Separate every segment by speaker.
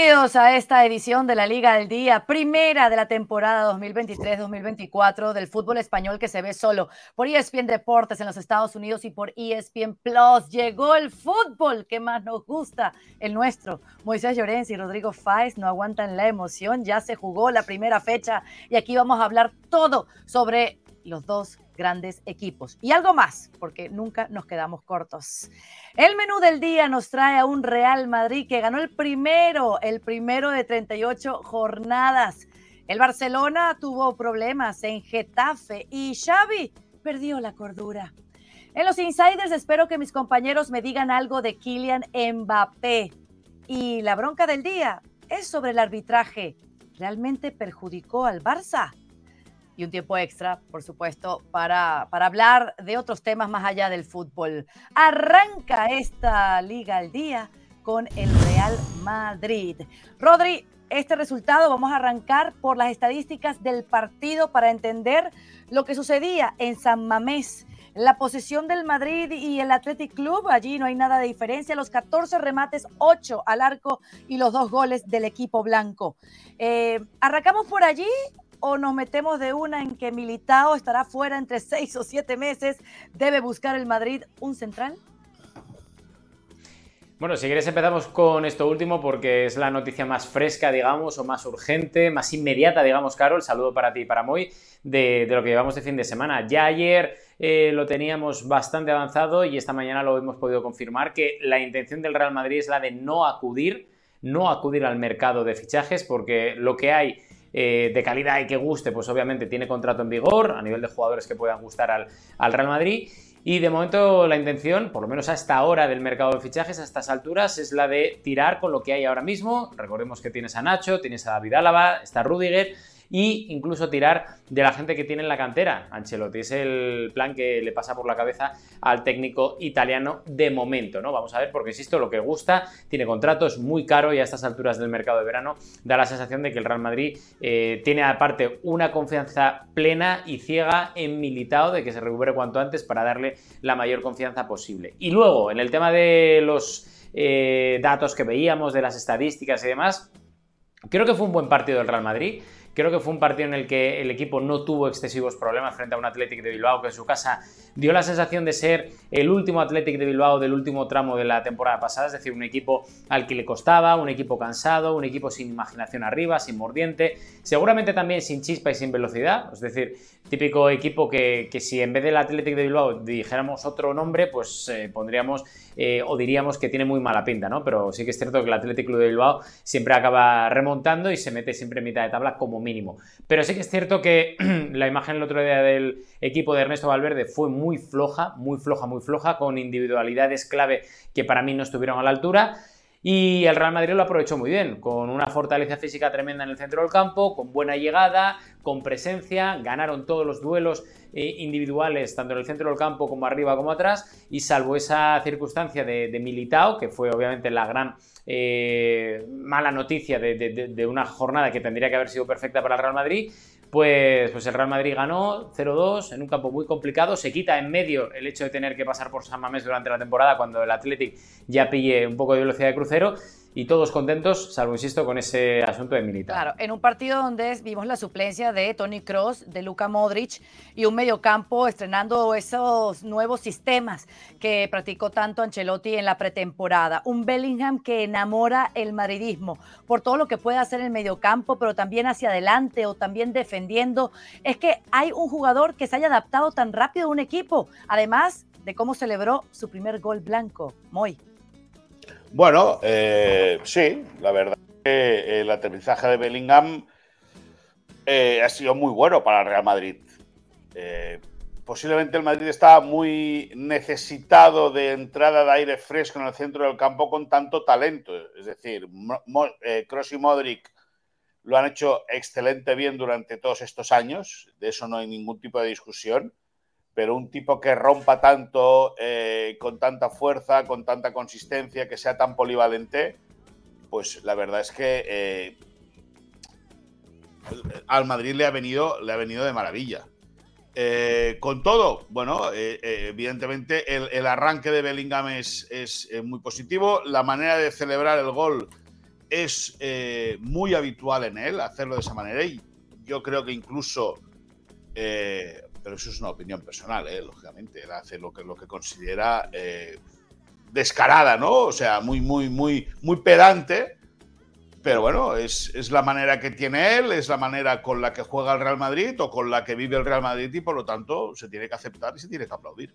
Speaker 1: Bienvenidos a esta edición de la Liga del Día, primera de la temporada 2023-2024 del fútbol español que se ve solo por ESPN Deportes en los Estados Unidos y por ESPN Plus. Llegó el fútbol que más nos gusta, el nuestro. Moisés Llorens y Rodrigo Fáez no aguantan la emoción, ya se jugó la primera fecha y aquí vamos a hablar todo sobre los dos grandes equipos. Y algo más, porque nunca nos quedamos cortos. El menú del día nos trae a un Real Madrid que ganó el primero, el primero de 38 jornadas. El Barcelona tuvo problemas en Getafe y Xavi perdió la cordura. En los insiders espero que mis compañeros me digan algo de Kylian Mbappé. Y la bronca del día es sobre el arbitraje. ¿Realmente perjudicó al Barça? Y un tiempo extra, por supuesto, para, para hablar de otros temas más allá del fútbol. Arranca esta liga al día con el Real Madrid. Rodri, este resultado vamos a arrancar por las estadísticas del partido para entender lo que sucedía en San Mamés. La posición del Madrid y el Athletic Club, allí no hay nada de diferencia. Los 14 remates, 8 al arco y los dos goles del equipo blanco. Eh, arrancamos por allí o nos metemos de una en que Militao estará fuera entre seis o siete meses? ¿Debe buscar el Madrid un central?
Speaker 2: Bueno, si quieres empezamos con esto último porque es la noticia más fresca, digamos, o más urgente, más inmediata, digamos, Carol. Saludo para ti y para Moy de, lo que llevamos de fin de semana. Ya ayer eh, lo teníamos bastante avanzado y esta mañana lo hemos podido confirmar que la intención del Real Madrid es la de no acudir, no acudir al mercado de fichajes porque lo que hay eh, de calidad y que guste, pues obviamente tiene contrato en vigor a nivel de jugadores que puedan gustar al, al Real Madrid. Y de momento la intención, por lo menos a esta hora del mercado de fichajes, a estas alturas, es la de tirar con lo que hay ahora mismo. Recordemos que tienes a Nacho, tienes a David Álava, está Rudiger y incluso tirar de la gente que tiene en la cantera. Ancelotti es el plan que le pasa por la cabeza al técnico italiano de momento, ¿no? Vamos a ver, porque insisto, lo que gusta, tiene contrato, es muy caro y a estas alturas del mercado de verano da la sensación de que el Real Madrid eh, tiene aparte una confianza plena y ciega en Militao de que se recupere cuanto antes para darle la mayor confianza posible. Y luego, en el tema de los eh, datos que veíamos, de las estadísticas y demás, creo que fue un buen partido del Real Madrid. Creo que fue un partido en el que el equipo no tuvo excesivos problemas frente a un Athletic de Bilbao que en su casa dio la sensación de ser el último Athletic de Bilbao del último tramo de la temporada pasada, es decir, un equipo al que le costaba, un equipo cansado, un equipo sin imaginación arriba, sin mordiente, seguramente también sin chispa y sin velocidad, es decir, típico equipo que, si en vez del Athletic de Bilbao dijéramos otro nombre, pues eh, pondríamos eh, o diríamos que tiene muy mala pinta, ¿no? Pero sí que es cierto que el Athletic de Bilbao siempre acaba remontando y se mete siempre en mitad de tabla como mínimo. Pero sí que es cierto que la imagen el otro día del equipo de Ernesto Valverde fue muy floja, muy floja, muy floja, con individualidades clave que para mí no estuvieron a la altura. Y el Real Madrid lo aprovechó muy bien, con una fortaleza física tremenda en el centro del campo, con buena llegada, con presencia, ganaron todos los duelos eh, individuales, tanto en el centro del campo como arriba como atrás, y salvo esa circunstancia de, de Militao, que fue obviamente la gran eh, mala noticia de, una jornada que tendría que haber sido perfecta para el Real Madrid, pues, pues el Real Madrid ganó 0-2 en un campo muy complicado. Se quita en medio el hecho de tener que pasar por San Mamés durante la temporada cuando el Athletic ya pille un poco de velocidad de crucero y todos contentos, salvo, insisto, con ese asunto de militar.
Speaker 1: Claro, en un partido donde vimos la suplencia de Tony Cross, de Luka Modric y un mediocampo estrenando esos nuevos sistemas que practicó tanto Ancelotti en la pretemporada. Un Bellingham que enamora el madridismo por todo lo que puede hacer en el mediocampo, pero también hacia adelante o también defendiendo. Es que hay un jugador que se haya adaptado tan rápido a un equipo, además de cómo celebró su primer gol blanco. Muy.
Speaker 3: Bueno, eh, sí, la verdad que el aterrizaje de Bellingham eh, ha sido muy bueno para el Real Madrid. Eh, posiblemente el Madrid estaba muy necesitado de entrada de aire fresco en el centro del campo con tanto talento. Es decir, Kroos y Modric lo han hecho excelente bien durante todos estos años, de eso no hay ningún tipo de discusión pero un tipo que rompa tanto, eh, con tanta fuerza, con tanta consistencia, que sea tan polivalente, pues la verdad es que eh, al Madrid le ha venido, le ha venido de maravilla. Eh, con todo, bueno, evidentemente el, arranque de Bellingham es, es muy positivo. La manera de celebrar el gol es muy habitual en él hacerlo de esa manera y yo creo que incluso, pero eso es una opinión personal, eh, lógicamente, él hace lo que, lo que considera descarada, ¿no? O sea, muy, muy, muy, muy pedante. Pero bueno, es, es, la manera que tiene él, es la manera con la que juega el Real Madrid o con la que vive el Real Madrid y por lo tanto se tiene que aceptar y se tiene que aplaudir.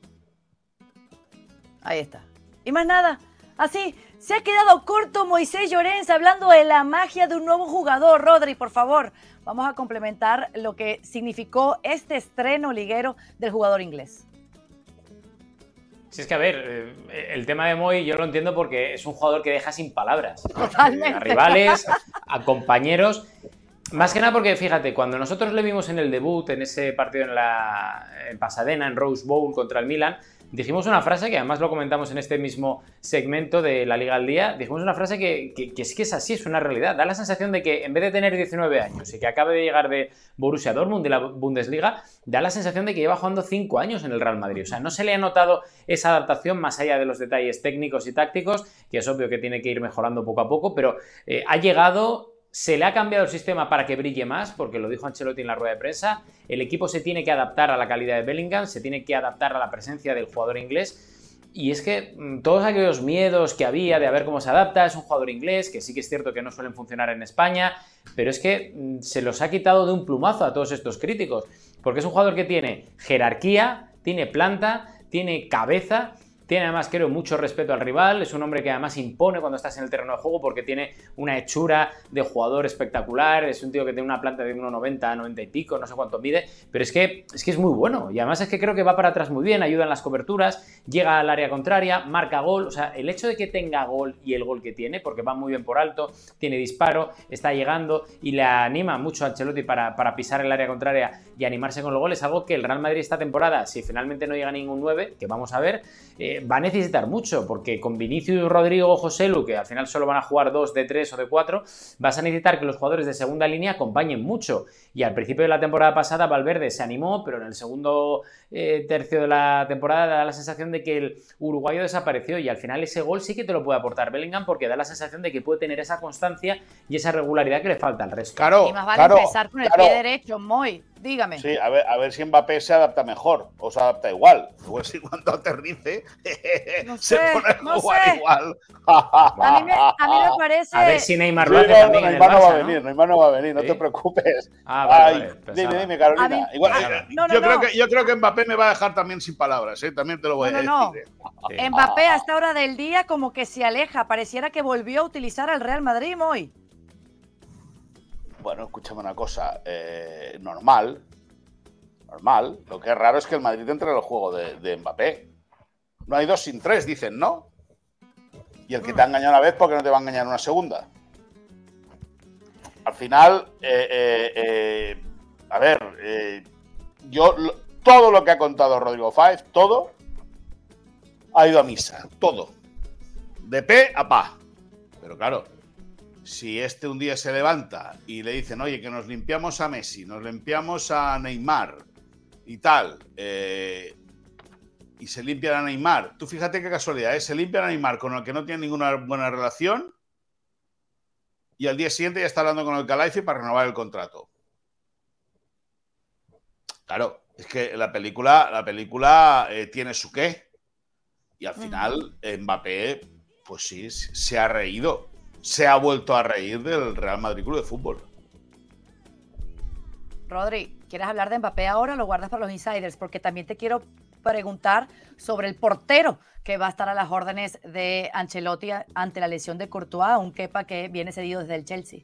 Speaker 1: Ahí está. Y más nada. Así, se ha quedado corto Moisés Llorens hablando de la magia de un nuevo jugador. Rodri, por favor, vamos a complementar lo que significó este estreno liguero del jugador inglés.
Speaker 2: Si es que, a ver, eh, el tema de Moy yo lo entiendo porque es un jugador que deja sin palabras. Totalmente. A rivales, a compañeros. Más que nada porque, fíjate, cuando nosotros le vimos en el debut, en ese partido en, la, en Pasadena, en Rose Bowl contra el Milan, dijimos una frase que además lo comentamos en este mismo segmento de la Liga al Día, dijimos una frase que, sí que es así, es una realidad. Da la sensación de que en vez de tener 19 años y que acabe de llegar de Borussia Dortmund, de la Bundesliga, da la sensación de que lleva jugando 5 años en el Real Madrid. O sea, no se le ha notado esa adaptación más allá de los detalles técnicos y tácticos, que es obvio que tiene que ir mejorando poco a poco, pero eh, ha llegado se le ha cambiado el sistema para que brille más, porque lo dijo Ancelotti en la rueda de prensa. El equipo se tiene que adaptar a la calidad de Bellingham, se tiene que adaptar a la presencia del jugador inglés. Y es que mm, todos aquellos miedos que había de a ver cómo se adapta, es un jugador inglés, que sí que es cierto que no suelen funcionar en España, pero es que mm, se los ha quitado de un plumazo a todos estos críticos, porque es un jugador que tiene jerarquía, tiene planta, tiene cabeza tiene además, creo, mucho respeto al rival. Es un hombre que además impone cuando estás en el terreno de juego porque tiene una hechura de jugador espectacular. Es un tío que tiene una planta de 1,90, 90 y pico, no sé cuánto mide. Pero es que, es que es muy bueno. Y además es que creo que va para atrás muy bien, ayuda en las coberturas, llega al área contraria, marca gol. O sea, el hecho de que tenga gol y el gol que tiene, porque va muy bien por alto, tiene disparo, está llegando y le anima mucho a Ancelotti para, para pisar el área contraria y animarse con los goles. Algo que el Real Madrid esta temporada, si finalmente no llega ningún 9, que vamos a ver. Eh, va a necesitar mucho, porque con Vinicius, Rodrigo, José Lu, que al final solo van a jugar dos de tres o de cuatro, vas a necesitar que los jugadores de segunda línea acompañen mucho. Y al principio de la temporada pasada, Valverde se animó, pero en el segundo eh, tercio de la temporada da la sensación de que el uruguayo desapareció. Y al final ese gol sí que te lo puede aportar Bellingham, porque da la sensación de que puede tener esa constancia y esa regularidad que le falta al resto.
Speaker 1: Claro, y más vale empezar con el pie derecho, muy. Dígame.
Speaker 3: Sí, a ver, a ver si Mbappé se adapta mejor o se adapta igual. Pues si cuando aterrice se pone a jugar igual.
Speaker 1: a, mí me, a, mí parece.
Speaker 2: A ver si Neymar lo hace también.
Speaker 3: Neymar no va a venir, Neymar no va a venir, no te preocupes. Ah, vale, dime, dime, Carolina. igual, eh, yo, creo que, yo creo que Mbappé me va a dejar también sin palabras, ¿eh? también te lo voy a decir.
Speaker 1: ¿eh? Mbappé a esta hora del día como que se aleja, pareciera que volvió a utilizar al Real Madrid hoy.
Speaker 3: Bueno, escúchame una cosa, eh, normal, normal. Lo que es raro es que el Madrid entre en el juego de, Mbappé. No hay dos sin tres, dicen, ¿no? Y el que te ha engañado una vez, ¿por qué no te va a engañar una segunda? Al final, eh, eh, a ver, yo todo lo que ha contado Rodrigo Fáez, todo, ha ido a misa, todo. De pe a pa. Pero claro, si este un día se levanta y le dicen, oye, que nos limpiamos a Messi, nos limpiamos a Neymar y tal, eh, y se limpia a Neymar, tú fíjate qué casualidad, ¿eh? se limpia a Neymar con el que no tiene ninguna buena relación y al día siguiente ya está hablando con el Calaifi para renovar el contrato. Claro, es que la película, la película eh, tiene su qué. Y al final, Mbappé, pues sí, se ha reído se ha vuelto a reír del Real Madrid Club de Fútbol.
Speaker 1: Rodri, ¿quieres hablar de Mbappé ahora o lo guardas para los insiders? Porque también te quiero preguntar sobre el portero que va a estar a las órdenes de Ancelotti ante la lesión de Courtois, un quepa que viene cedido desde el Chelsea.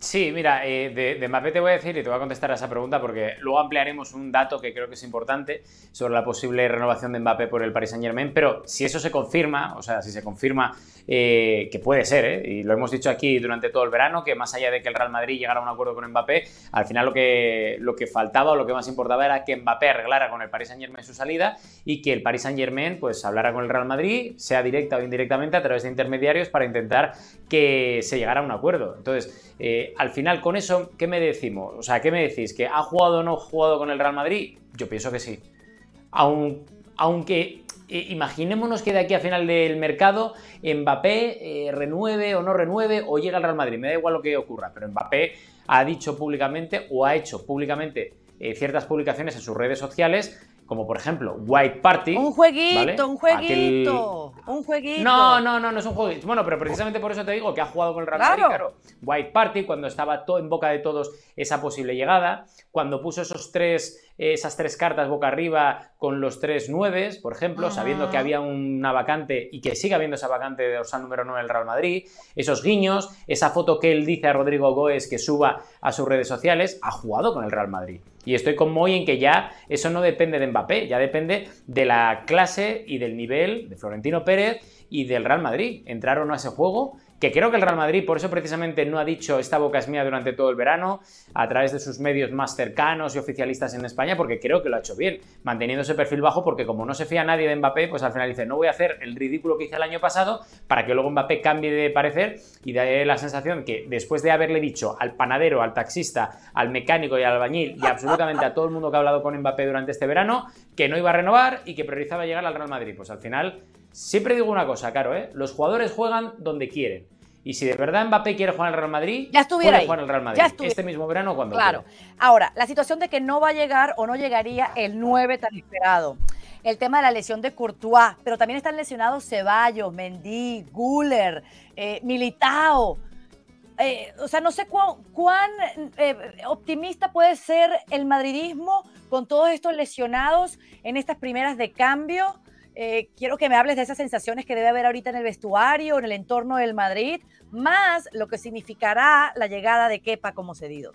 Speaker 2: Sí, mira, eh, de, Mbappé te voy a decir y te voy a contestar a esa pregunta porque luego ampliaremos un dato que creo que es importante sobre la posible renovación de Mbappé por el Paris Saint Germain, pero si eso se confirma, o sea, si se confirma eh, que puede ser, ¿eh? y lo hemos dicho aquí durante todo el verano, que más allá de que el Real Madrid llegara a un acuerdo con Mbappé, al final lo que, lo que faltaba o lo que más importaba era que Mbappé arreglara con el Paris Saint Germain su salida y que el Paris Saint Germain pues hablara con el Real Madrid, sea directa o indirectamente a través de intermediarios para intentar que se llegara a un acuerdo. Entonces, eh, al final, con eso, ¿qué me decimos? O sea, ¿qué me decís? ¿Que ha jugado o no jugado con el Real Madrid? Yo pienso que sí. aunque eh, imaginémonos que de aquí a final del mercado Mbappé eh, renueve o no renueve o llega al Real Madrid, me da igual lo que ocurra, pero Mbappé ha dicho públicamente o ha hecho públicamente eh, ciertas publicaciones en sus redes sociales como por ejemplo White Party.
Speaker 1: Un jueguito, un jueguito, un jueguito.
Speaker 2: No, no, no, no es un jueguito. Bueno, pero precisamente por eso te digo que ha jugado con el Real Madrid, claro. White Party, cuando estaba todo en boca de todos esa posible llegada, cuando puso esos tres esas tres cartas boca arriba con los tres nueves, por ejemplo, sabiendo que había una vacante y que sigue habiendo esa vacante de dorsal número 9 del Real Madrid, esos guiños, esa foto que él dice a Rodrigo Goes que suba a sus redes sociales, ha jugado con el Real Madrid. Y estoy con Moy en que ya eso no depende de Mbappé, ya depende de la clase y del nivel de Florentino Pérez y del Real Madrid. Entrar o no a ese juego que creo que el Real Madrid por eso precisamente no ha dicho esta boca es mía durante todo el verano, a través de sus medios más cercanos y oficialistas en España, porque creo que lo ha hecho bien, manteniendo ese perfil bajo, porque como no se fía nadie de Mbappé, pues al final dice, no voy a hacer el ridículo que hice el año pasado para que luego Mbappé cambie de parecer y dé la sensación que después de haberle dicho al panadero, al taxista, al mecánico y al albañil y absolutamente a todo el mundo que ha hablado con Mbappé durante este verano, que no iba a renovar y que priorizaba llegar al Real Madrid, pues al final Siempre digo una cosa, Caro, ¿eh? los jugadores juegan donde quieren. Y si de verdad Mbappé quiere jugar al Real Madrid,
Speaker 1: ya estuviera
Speaker 2: jugar al Real Madrid. este mismo verano cuando
Speaker 1: Claro. Ahora, la situación de que no va a llegar o no llegaría el 9 tan esperado. El tema de la lesión de Courtois, pero también están lesionados Ceballos, Mendy, Guller, eh, Militao. Eh, o sea, no sé cuán, eh, optimista puede ser el madridismo con todos estos lesionados en estas primeras de cambio eh, quiero que me hables de esas sensaciones que debe haber ahorita en el vestuario, en el entorno del Madrid, más lo que significará la llegada de Kepa como cedido.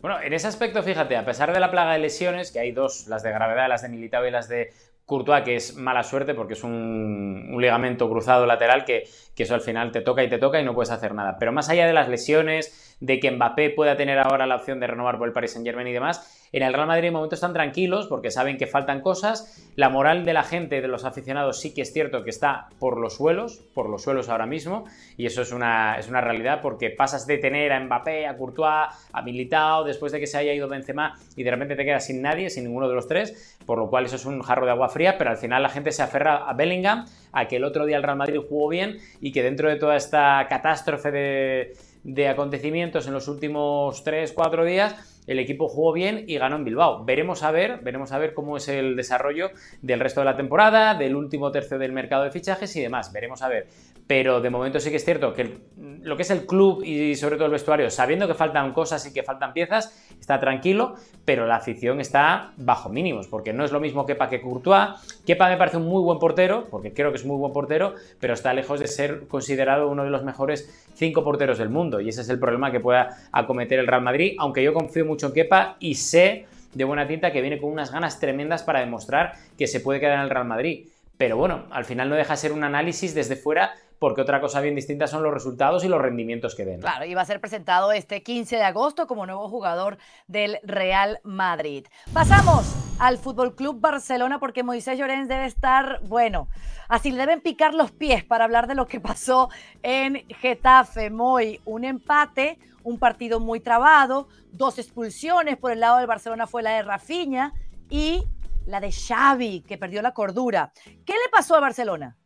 Speaker 2: Bueno, en ese aspecto, fíjate, a pesar de la plaga de lesiones, que hay dos, las de gravedad, las de Militao y las de Courtois, que es mala suerte porque es un, ligamento cruzado lateral que, que, eso al final te toca y te toca y no puedes hacer nada. Pero más allá de las lesiones, de que Mbappé pueda tener ahora la opción de renovar por el Paris Saint Germain y demás, en el Real Madrid en momentos están tranquilos porque saben que faltan cosas. La moral de la gente, de los aficionados, sí que es cierto que está por los suelos, por los suelos ahora mismo, y eso es una, es una realidad porque pasas de tener a Mbappé, a Courtois, a Militao, después de que se haya ido Benzema y de repente te quedas sin nadie, sin ninguno de los tres, por lo cual eso es un jarro de agua fría, pero al final la gente se aferra a Bellingham, a que el otro día el Real Madrid jugó bien y que dentro de toda esta catástrofe de, de acontecimientos en los últimos 3-4 días, el equipo jugó bien y ganó en Bilbao. Veremos a ver, veremos a ver cómo es el desarrollo del resto de la temporada, del último tercio del mercado de fichajes y demás. Veremos a ver. Pero de momento sí que es cierto que lo que es el club y sobre todo el vestuario, sabiendo que faltan cosas y que faltan piezas, está tranquilo, pero la afición está bajo mínimos, porque no es lo mismo Kepa que Courtois. Kepa me parece un muy buen portero, porque creo que es muy buen portero, pero está lejos de ser considerado uno de los mejores cinco porteros del mundo. Y ese es el problema que pueda acometer el Real Madrid, aunque yo confío mucho mucho quepa y sé de buena tinta que viene con unas ganas tremendas para demostrar que se puede quedar en el Real Madrid. Pero bueno, al final no deja de ser un análisis desde fuera porque otra cosa bien distinta son los resultados y los rendimientos que den.
Speaker 1: Claro, y va a ser presentado este 15 de agosto como nuevo jugador del Real Madrid. Pasamos al Fútbol Club Barcelona porque Moisés Llorens debe estar, bueno, así le deben picar los pies para hablar de lo que pasó en Getafe. Moy, un empate, un partido muy trabado, dos expulsiones, por el lado del Barcelona fue la de Rafinha y la de Xavi, que perdió la cordura. ¿Qué le pasó a Barcelona?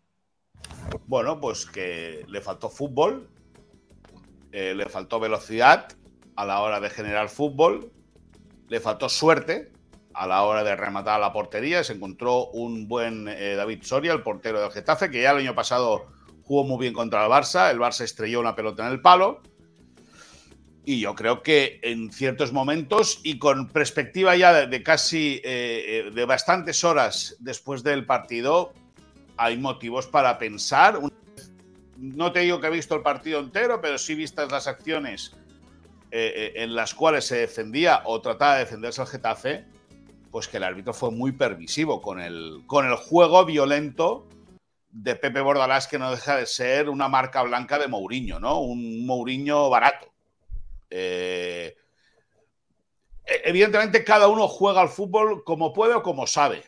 Speaker 3: Bueno, pues que le faltó fútbol, eh, le faltó velocidad a la hora de generar fútbol, le faltó suerte a la hora de rematar a la portería. Se encontró un buen eh, David Soria, el portero del Getafe, que ya el año pasado jugó muy bien contra el Barça. El Barça estrelló una pelota en el palo. Y yo creo que en ciertos momentos y con perspectiva ya de, casi eh, de bastantes horas después del partido, hay motivos para pensar. No te digo que he visto el partido entero, pero sí vistas las acciones eh, en las cuales se defendía o trataba de defenderse el Getafe, pues que el árbitro fue muy permisivo con el, con el juego violento de Pepe Bordalás, que no deja de ser una marca blanca de Mourinho, ¿no? Un Mourinho barato. Eh, e-, evidentemente cada uno juega al fútbol como puede o como sabe.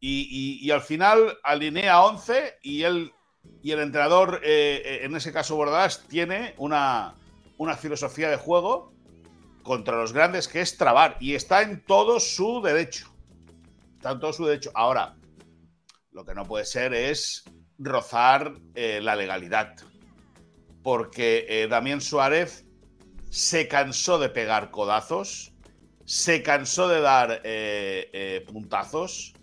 Speaker 3: Y, al final alinea 11 y, él, y el entrenador, eh, eh, en ese caso Bordalas, tiene una, una filosofía de juego contra los grandes que es trabar y está en todo su derecho. Está en todo su derecho. Ahora, Lo que no puede ser es rozar eh, la legalidad. Porque Damián Suárez se cansó de pegar codazos, se cansó de dar puntazos,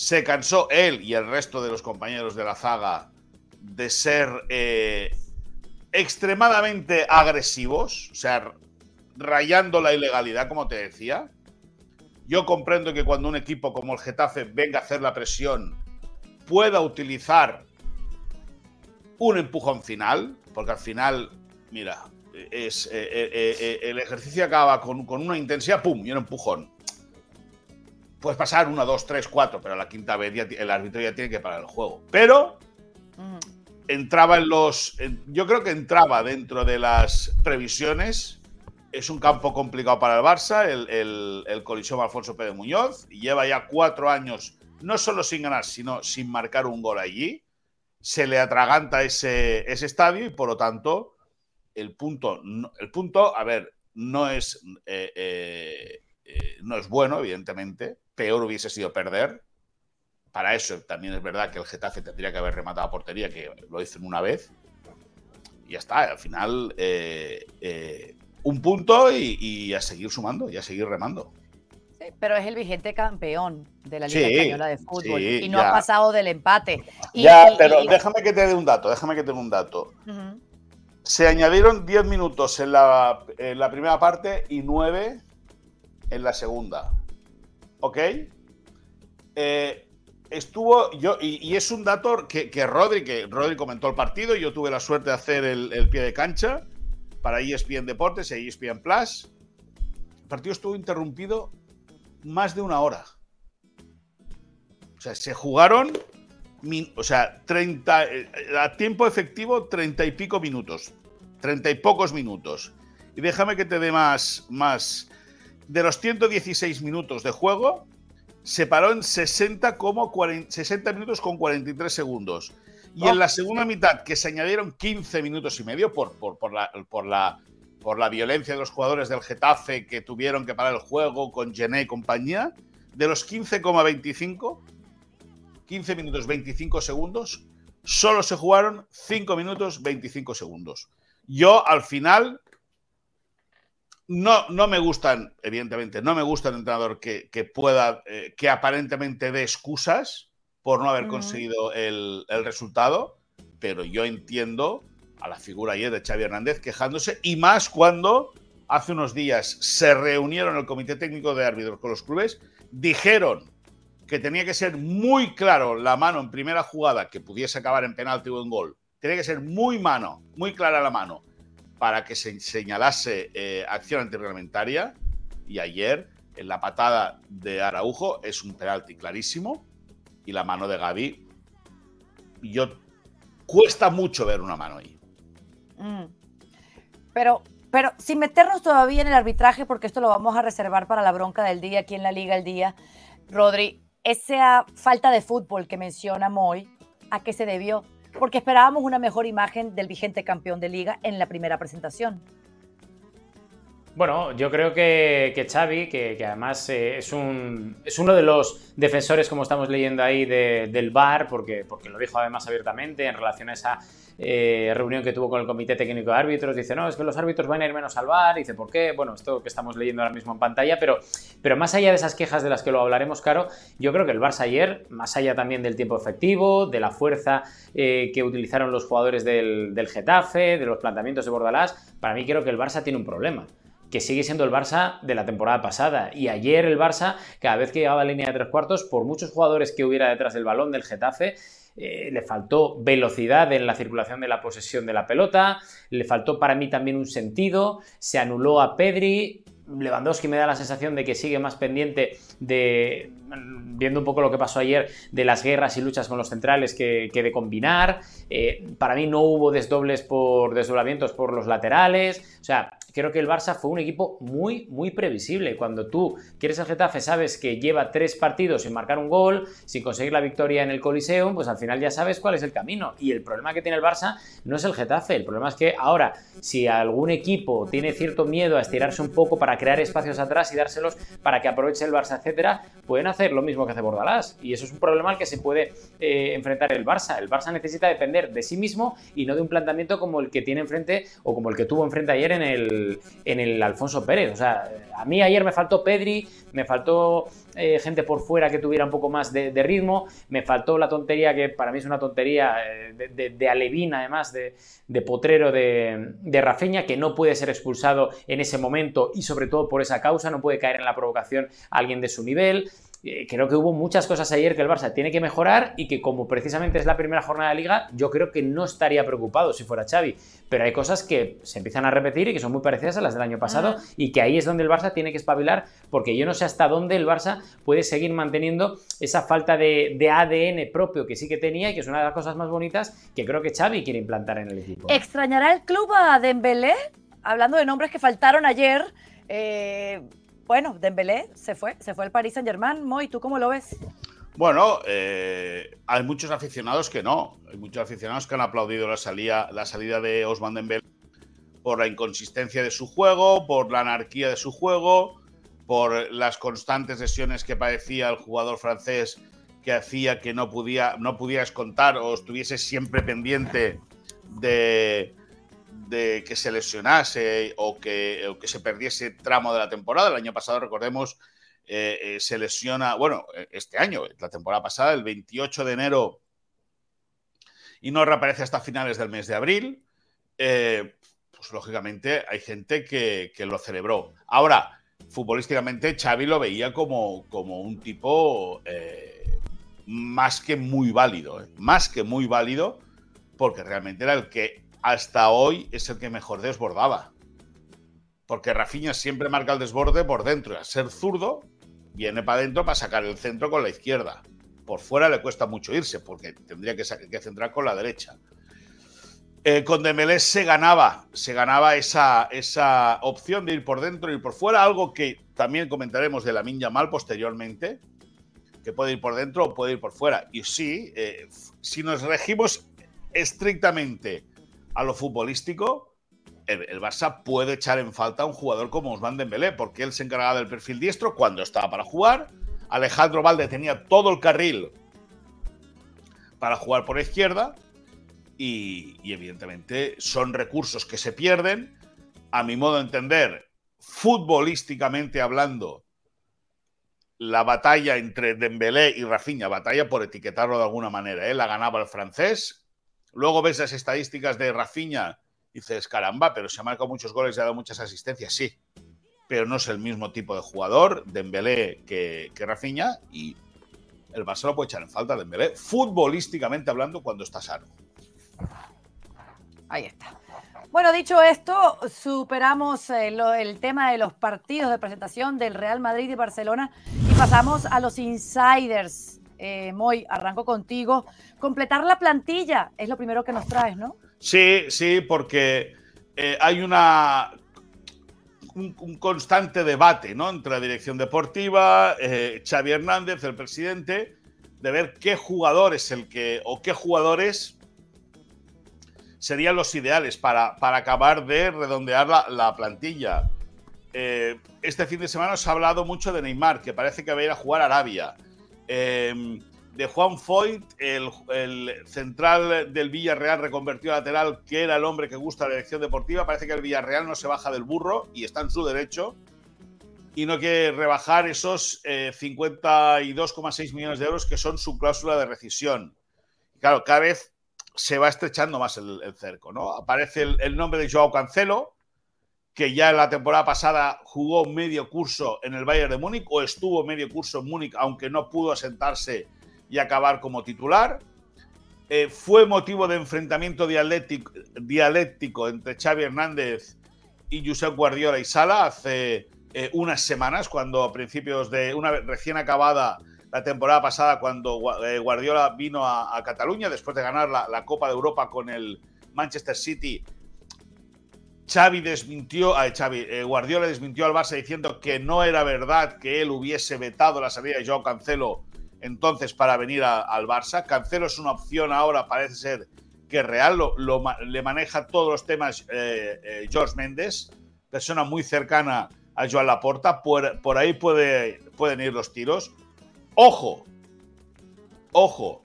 Speaker 3: se cansó él y el resto de los compañeros de la zaga de ser extremadamente agresivos, o sea, rayando la ilegalidad, como te decía. Yo comprendo que cuando un equipo como el Getafe venga a hacer la presión, pueda utilizar un empujón final, porque al final, mira, es, eh, eh, eh, el ejercicio acaba con, una intensidad, ¡pum! y un empujón. Puedes pasar una, dos, tres, cuatro, pero a la quinta vez el árbitro ya tiene que parar el juego. Pero entraba en los. yo creo que entraba dentro de las previsiones. Es un campo complicado para el Barça, el, el, el colisión Alfonso Pérez Muñoz. Lleva ya cuatro años, no solo sin ganar, sino sin marcar un gol allí. Se le atraganta ese, ese estadio y por lo tanto, el punto, el punto a ver, no es, eh, eh, eh, no es bueno, evidentemente. Peor hubiese sido perder, para eso también es verdad que el Getafe tendría que haber rematado a portería, que lo hizo en una vez. Y ya está, al final eh, eh, un punto y, a seguir sumando y a seguir remando.
Speaker 1: Sí, pero es el vigente campeón de la Liga Española de Fútbol y no ha pasado del empate.
Speaker 3: ya, pero déjame que te dé un dato, déjame que te dé un dato. Se añadieron 10 minutos en la, en la primera parte y 9 en la segunda. ¿Ok? Eh, estuvo yo, y, es un dato que, que, Rodri, que Rodri comentó el partido, yo tuve la suerte de hacer el, pie de cancha para ESPN Deportes e ESPN Plus. El partido estuvo interrumpido más de una hora. O sea, se jugaron, o sea, 30, eh, a tiempo efectivo, 30 y pico minutos. 30 y pocos minutos. Y déjame que te dé más, más. De los 116 minutos de juego, se paró en 60, como 60 minutos con 43 segundos. Y en oh. la segunda mitad, que se añadieron 15 minutos y medio por, por, la, por, la, por la violencia de los jugadores del Getafe que tuvieron que parar el juego con Gené y compañía, de los 15,25, 15 minutos 25 segundos, solo se jugaron 5 minutos 25 segundos. Yo al final no, no me gustan, evidentemente, no me gusta el entrenador que, pueda, eh, que aparentemente dé excusas por no haber conseguido el, resultado, pero yo entiendo a la figura ayer de Xavi Hernández quejándose, y más cuando hace unos días se reunieron el Comité Técnico de Árbitros con los clubes, dijeron que tenía que ser muy claro la mano en primera jugada que pudiese acabar en penalti o en gol. Tenía que ser muy mano, muy clara la mano para que se señalase eh, acción antirreglamentaria y ayer en la patada de Araujo es un penalti clarísimo y la mano de Gaby yo cuesta mucho ver una mano ahí.
Speaker 1: Mm. Pero pero sin meternos todavía en el arbitraje, porque esto lo vamos a reservar para la bronca del día aquí en la Liga el Día, Rodri, esa falta de fútbol que menciona Moy, ¿a qué se debió? Porque esperábamos una mejor imagen del vigente campeón de liga en la primera presentación.
Speaker 2: Bueno, yo creo que, que Xavi, que, además eh, es, un, es uno de los defensores, como estamos leyendo ahí, del VAR, porque, porque lo dijo además abiertamente en relación a esa eh, reunión que tuvo con el Comité Técnico de Árbitros, dice, no, es que los árbitros van a ir menos al VAR, dice, ¿por qué? Bueno, esto que estamos leyendo ahora mismo en pantalla, pero, pero más allá de esas quejas de las que lo hablaremos, Caro, yo creo que el Barça ayer, más allá también del tiempo efectivo, de la fuerza eh, que utilizaron los jugadores del, del Getafe, de los planteamientos de Bordalás, para mí creo que el Barça tiene un problema que sigue siendo el Barça de la temporada pasada. Y ayer el Barça, cada vez que llegaba a línea de tres cuartos, por muchos jugadores que hubiera detrás del balón del Getafe, eh, le faltó velocidad en la circulación de la posesión de la pelota, le faltó para mí también un sentido, se anuló a Pedri, Lewandowski me da la sensación de que sigue más pendiente de, viendo un poco lo que pasó ayer, de las guerras y luchas con los centrales que, de combinar. Eh, para mí no hubo desdobles por desdoblamientos por los laterales. O sea, creo que el Barça fue un equipo muy, muy previsible. Cuando tú quieres el Getafe, sabes que lleva tres partidos sin marcar un gol, sin conseguir la victoria en el Coliseum, pues al final ya sabes cuál es el camino. Y el problema que tiene el Barça no es el Getafe, el problema es que ahora, si algún equipo tiene cierto miedo a estirarse un poco para crear espacios atrás y dárselos para que aproveche el Barça, etcétera, pueden hacer lo mismo que hace Bordalás. Y eso es un problema al que se puede eh, enfrentar el Barça. El Barça necesita depender de sí mismo y no de un planteamiento como el que tiene enfrente o como el que tuvo enfrente ayer en el, en el Alfonso Pérez. O sea, a mí ayer me faltó Pedri, me faltó eh, gente por fuera que tuviera un poco más de, ritmo, me faltó la tontería que para mí es una tontería eh, de, alevín, además, de, potrero de, de Rafeña, que no puede ser expulsado en ese momento y sobre todo por esa causa, no puede caer en la provocación alguien de su nivel. Eh, creo que hubo muchas cosas ayer que el Barça tiene que mejorar y que como precisamente es la primera jornada de liga, yo creo que no estaría preocupado si fuera Xavi. Pero hay cosas que se empiezan a repetir y que son muy parecidas a las del año pasado y que ahí es donde el Barça tiene que espabilar porque yo no sé hasta dónde el Barça puede seguir manteniendo esa falta de, ADN propio que sí que tenía y que es una de las cosas más bonitas que creo que Xavi quiere implantar en el equipo.
Speaker 1: ¿Extrañará el club a Dembélé? Hablando de nombres que faltaron ayer, eh, bueno, Dembélé se fue, se fue al Paris Saint Germain. Moy, ¿tú cómo lo ves?
Speaker 3: Bueno, eh, hay muchos aficionados que no. Hay muchos aficionados que han aplaudido la salida, la salida de Osman Dembélé por la inconsistencia de su juego, por la anarquía de su juego, por las constantes lesiones que padecía el jugador francés que hacía que no podía no pudieras contar o estuviese siempre pendiente de, de que se lesionase o que, que, se perdiese tramo de la temporada. El año pasado, recordemos, eh, eh, se lesiona, bueno, este año, la temporada pasada, el 28 de enero, y no reaparece hasta finales del mes de abril. Eh, pues lógicamente hay gente que, lo celebró. Ahora, futbolísticamente, Xavi lo veía como, como un tipo más que muy válido, más que muy válido, porque realmente era el que hasta hoy es el que mejor desbordaba. Porque Rafinha siempre marca el desborde por dentro. Y al ser zurdo, viene para adentro para sacar el centro con la izquierda. Por fuera le cuesta mucho irse, porque tendría que, centrar con la derecha. Eh, con Dembélé se ganaba, se ganaba esa, esa opción de ir por dentro y por fuera, algo que también comentaremos de la Minya Mal posteriormente, que puede ir por dentro o puede ir por fuera. Y sí, eh, si nos regimos estrictamente a lo futbolístico, el, Barça puede echar en falta a un jugador como Osman Dembélé, porque él se encargaba del perfil diestro cuando estaba para jugar. Alejandro Valde tenía todo el carril para jugar por izquierda y, y evidentemente son recursos que se pierden. A mi modo de entender, futbolísticamente hablando, la batalla entre Dembélé y Rafinha, batalla por etiquetarlo de alguna manera, ¿eh? la ganaba el francés, Luego ves las estadísticas de Rafinha y dices, caramba, pero se ha marcado muchos goles y ha dado muchas asistencias, sí. Pero no es el mismo tipo de jugador, Dembélé, que, que Rafinha, y el Barça lo puede echar en falta Dembélé, futbolísticamente hablando, cuando está sano.
Speaker 1: Ahí está. Bueno, dicho esto, superamos eh, el tema de los partidos de presentación del Real Madrid y Barcelona y pasamos a los insiders eh, Moy, arranco contigo. Completar la plantilla es lo primero que nos traes, ¿no?
Speaker 3: Sí, sí, porque eh, hay una un, constante debate ¿no? entre la dirección deportiva, eh, Xavi Hernández, el presidente, de ver qué jugador es el que, o qué jugadores serían los ideales para, para acabar de redondear la, plantilla. Eh, este fin de semana se ha hablado mucho de Neymar, que parece que va a ir a jugar a Arabia. Em, de Juan Foyt, el, central del Villarreal reconvertido a lateral, que era el hombre que gusta la dirección deportiva. Parece que el Villarreal no se baja del burro y está en su derecho y no quiere rebajar esos 52,6 eh, millones de euros que son su cláusula de rescisión. Claro, cada vez se va estrechando más el, cerco, ¿no? Aparece el, nombre de Joao Cancelo, que ya la temporada pasada jugó medio curso en el Bayern de Múnich o estuvo medio curso en Múnich, aunque no pudo asentarse y acabar como titular. Eh, fue motivo de enfrentamiento dialéctico, entre Xavi Hernández y Josep Guardiola y Sala hace eh, unas semanas, cuando a principios de una recién acabada la temporada pasada, cuando eh, Guardiola vino a, Cataluña después de ganar la Copa de Europa con el Manchester City Xavi desmintió, Xavi, eh, Guardiola desmintió al Barça diciendo que no era verdad que él hubiese vetado la salida de Joao Cancelo entonces para venir al Barça. Cancelo es una opción ahora, parece ser que real, lo, le maneja todos los temas eh, eh, George Méndez, persona muy cercana a Joan Laporta, por, por ahí puede, pueden ir los tiros. Ojo, ojo,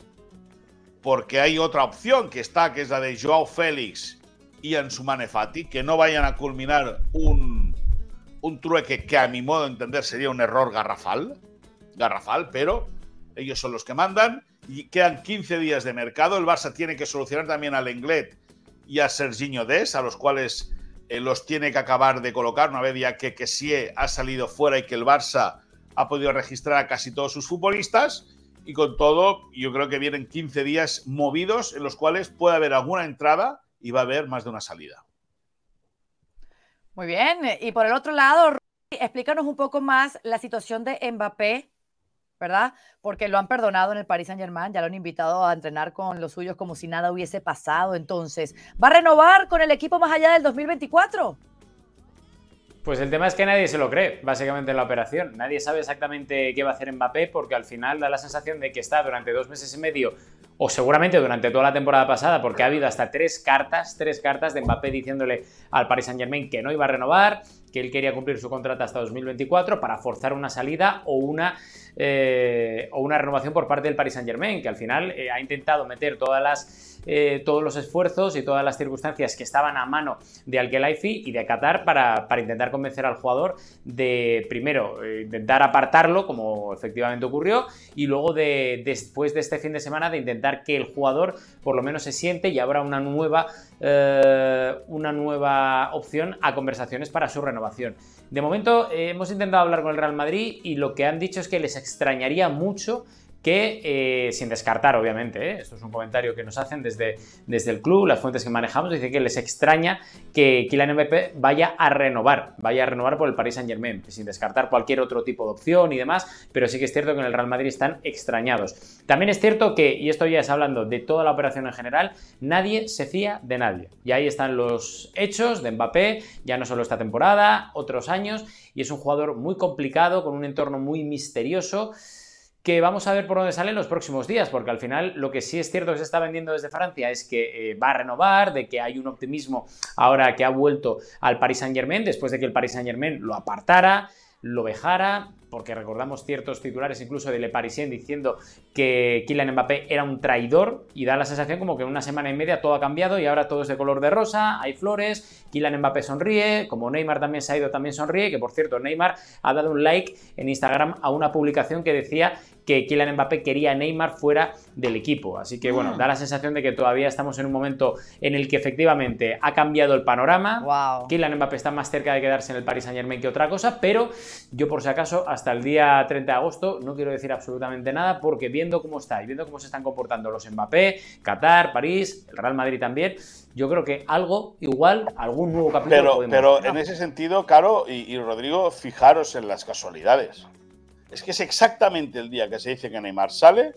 Speaker 3: porque hay otra opción que está, que es la de Joao Félix y Ansumane Fati, que no vayan a culminar un, un trueque que a mi modo de entender sería un error garrafal, garrafal, pero ellos son los que mandan y quedan 15 días de mercado. El Barça tiene que solucionar también al Lenglet y a Serginho Des, a los cuales eh, los tiene que acabar de colocar una vez ya que Kessie ha salido fuera y que el Barça ha podido registrar a casi todos sus futbolistas. Y con todo, yo creo que vienen 15 días movidos en los cuales puede haber alguna entrada y va a haber más de una salida.
Speaker 1: Muy bien. Y por el otro lado, explícanos un poco más la situación de Mbappé ¿verdad? Porque lo han perdonado en el Paris Saint Germain, ya lo han invitado a entrenar con los suyos como si nada hubiese pasado. Entonces, ¿va a renovar con el equipo más allá del 2024?
Speaker 2: Pues el tema es que nadie se lo cree, básicamente, en la operación. Nadie sabe exactamente qué va a hacer Mbappé porque al final da la sensación de que está durante dos meses y medio o seguramente durante toda la temporada pasada, porque ha habido hasta tres cartas, tres cartas de Mbappé diciéndole al Paris Saint Germain que no iba a renovar, que él quería cumplir su contrato hasta 2024 para forzar una salida o una, eh, o una renovación por parte del Paris Saint Germain, que al final eh, ha intentado meter todas las eh, todos los esfuerzos y todas las circunstancias que estaban a mano de Alkelaifi y de Qatar para, intentar convencer al jugador de, primero, eh, intentar apartarlo, como efectivamente ocurrió, y luego de, después de este fin de semana de intentar que el jugador por lo menos se siente y habrá una nueva, eh, una nueva opción a conversaciones para su renovación. De momento hemos intentado hablar con el Real Madrid y lo que han dicho es que les extrañaría mucho que, eh, sin descartar, obviamente, ¿eh? esto es un comentario que nos hacen desde, desde el club, las fuentes que manejamos, dice que les extraña que Kylian Mbappé vaya a renovar, vaya a renovar por el Paris Saint Germain, sin descartar cualquier otro tipo de opción y demás, pero sí que es cierto que en el Real Madrid están extrañados. También es cierto que, y esto ya es hablando de toda la operación en general, nadie se fía de nadie. Y ahí están los hechos de Mbappé, ya no solo esta temporada, otros años, y es un jugador muy complicado, con un entorno muy misterioso que vamos a ver por dónde sale en los próximos días, porque al final lo que sí es cierto que se está vendiendo desde Francia es que eh, va a renovar, de que hay un optimismo ahora que ha vuelto al Paris Saint Germain, después de que el Paris Saint Germain lo apartara, lo dejara, porque recordamos ciertos titulares incluso de Le Parisien diciendo que Kylian Mbappé era un traidor y da la sensación como que en una semana y media todo ha cambiado y ahora todo es de color de rosa, hay flores, Kylian Mbappé sonríe, como Neymar también se ha ido, también sonríe, que por cierto Neymar ha dado un like en Instagram a una publicación que decía que Kylian Mbappé quería a Neymar fuera del equipo. Así que bueno, mm. da la sensación de que todavía estamos en un momento en el que efectivamente ha cambiado el panorama.
Speaker 1: Wow.
Speaker 2: Kylian Mbappé está más cerca de quedarse en el Paris Saint Germain que otra cosa, pero yo por si acaso hasta el día 30 de agosto no quiero decir absolutamente nada porque viendo cómo está y viendo cómo se están comportando los Mbappé, Qatar, París, el Real Madrid también, yo creo que algo igual, algún nuevo capítulo.
Speaker 3: Pero, pero en ese sentido, Caro y Rodrigo, fijaros en las casualidades es que es exactamente el día que se dice que Neymar sale,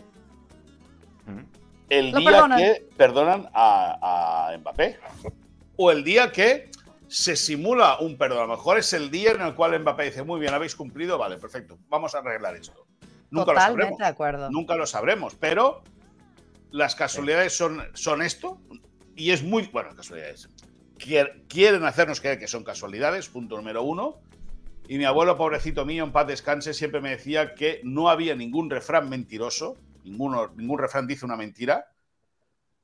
Speaker 3: el día que perdonan a, Mbappé. O el día que se simula un perdón. A lo mejor es el día en el cual Mbappé dice, muy bien, habéis cumplido, vale, perfecto, vamos a arreglar esto. Nunca lo sabremos.
Speaker 1: De acuerdo.
Speaker 3: Nunca lo sabremos, pero las casualidades son, son esto y es muy, bueno, casualidades. Quieren hacernos creer que son casualidades, punto número uno. Y mi abuelo, pobrecito mío, en paz descanse, siempre me decía que no había ningún refrán mentiroso, ninguno, ningún refrán dice una mentira,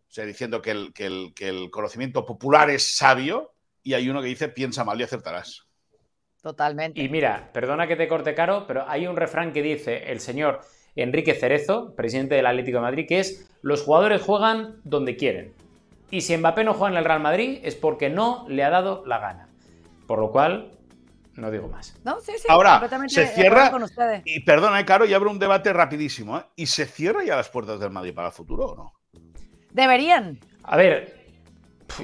Speaker 3: o sea, diciendo que el, que, el, que el conocimiento popular es sabio, y hay uno que dice piensa mal y acertarás.
Speaker 1: Totalmente.
Speaker 2: Y mira, perdona que te corte caro, pero hay un refrán que dice el señor Enrique Cerezo, presidente del Atlético de Madrid, que es los jugadores juegan donde quieren. Y si Mbappé no juega en el Real Madrid es porque no le ha dado la gana. Por lo cual, no digo más.
Speaker 1: No, sí, sí,
Speaker 3: Ahora, se cierra. Y perdona, eh, Caro, y abre un debate rapidísimo. ¿eh? ¿Y se cierra ya las puertas del Madrid para el futuro o no?
Speaker 1: Deberían.
Speaker 2: A ver,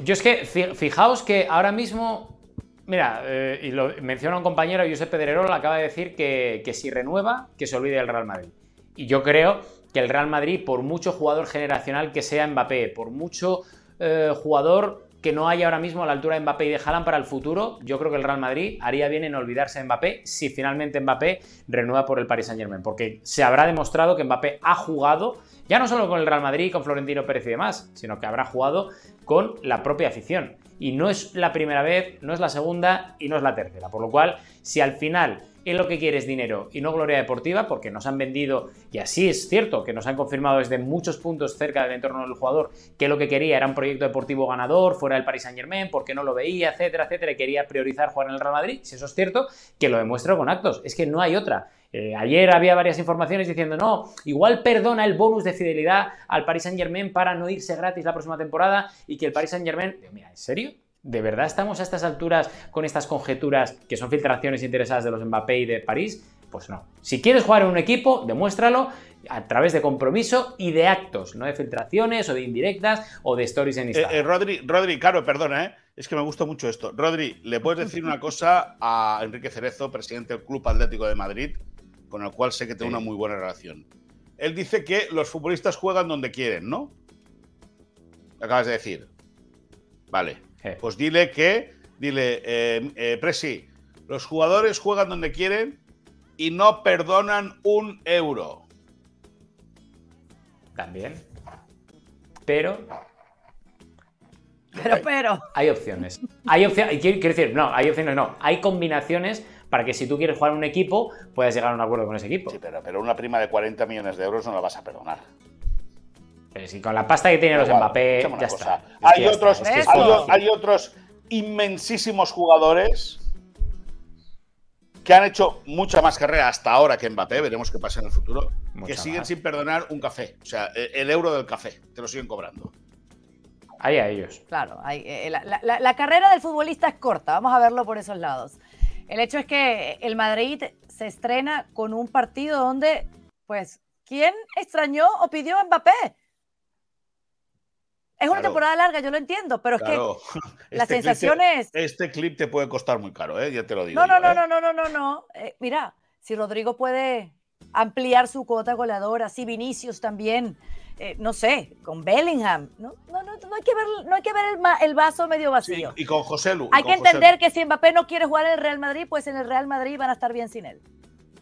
Speaker 2: yo es que fijaos que ahora mismo. Mira, eh, y lo menciona un compañero, Josep Pedrerol, acaba de decir que, que si renueva, que se olvide del Real Madrid. Y yo creo que el Real Madrid, por mucho jugador generacional que sea Mbappé, por mucho jugador que no hay ahora mismo a la altura de Mbappé y de Haaland para el futuro, yo creo que el Real Madrid haría bien en olvidarse de Mbappé si finalmente Mbappé renueva por el Paris Saint Germain, porque se habrá demostrado que Mbappé ha jugado ya no solo con el Real Madrid, con Florentino Pérez y demás, sino que habrá jugado con la propia afición. Y no es la primera vez, no es la segunda y no es la tercera. Por lo cual, si al final él lo que quiere es dinero y no gloria deportiva, porque nos han vendido, y así es cierto, que nos han confirmado desde muchos puntos cerca del entorno del jugador que lo que quería era un proyecto deportivo ganador fuera del Paris Saint Germain, porque no lo veía, etcétera, etcétera, y quería priorizar jugar en el Real Madrid, si eso es cierto, que lo demuestre con actos, es que no hay otra. Eh, ayer había varias informaciones diciendo, no, igual perdona el bonus de fidelidad al Paris Saint Germain para no irse gratis la próxima temporada y que el Paris Saint Germain, mira, ¿en serio? ¿De verdad estamos a estas alturas con estas conjeturas que son filtraciones interesadas de los Mbappé y de París? Pues no. Si quieres jugar en un equipo, demuéstralo a través de compromiso y de actos, no de filtraciones o de indirectas o de stories en
Speaker 3: eh,
Speaker 2: Instagram.
Speaker 3: Eh, Rodri, Rodri, claro, perdona, ¿eh? es que me gusta mucho esto. Rodri, ¿le puedes decir una cosa a Enrique Cerezo, presidente del Club Atlético de Madrid, con el cual sé que tengo una muy buena relación? Él dice que los futbolistas juegan donde quieren, ¿no? Acabas de decir. Vale. Pues dile que, dile, eh, eh, Presi, los jugadores juegan donde quieren y no perdonan un euro.
Speaker 2: También. Pero.
Speaker 1: Pero, pero.
Speaker 2: Hay opciones. Hay opciones. Quiero decir, no, hay opciones, no. Hay combinaciones para que si tú quieres jugar en un equipo, puedas llegar a un acuerdo con ese equipo.
Speaker 3: Sí, pero, pero una prima de 40 millones de euros no la vas a perdonar.
Speaker 2: Pero si con la pasta que tienen los Mbappé, ya está.
Speaker 3: Hay, otros, hay, otros inmensísimos jugadores que han hecho mucha más carrera hasta ahora que Mbappé, veremos qué pasa en el futuro, que siguen sin perdonar un café. O sea, e, el euro del café, te lo siguen cobrando.
Speaker 2: Ahí a ellos.
Speaker 1: Claro, eh, la, carrera del futbolista es corta, vamos a verlo por esos lados. El hecho es que el Madrid se estrena con un partido donde, pues, ¿quién extrañó o pidió a Mbappé? Es una temporada larga, yo lo entiendo, pero es que este sensaciones.
Speaker 3: este clip te puede costar muy caro, ¿eh? ya te lo digo.
Speaker 1: No, no, no,
Speaker 3: ¿eh?
Speaker 1: no, no, no, no, no. Eh, mira, si Rodrigo puede ampliar su cuota goleadora, si Vinicius también, eh, no sé, con Bellingham, no, no, no, no hay que ver, no hay que ver el, vaso medio vacío.
Speaker 3: y con José Lu.
Speaker 1: Hay que entender que si Mbappé no quiere jugar en el Real Madrid, pues en el Real Madrid van a estar bien sin él.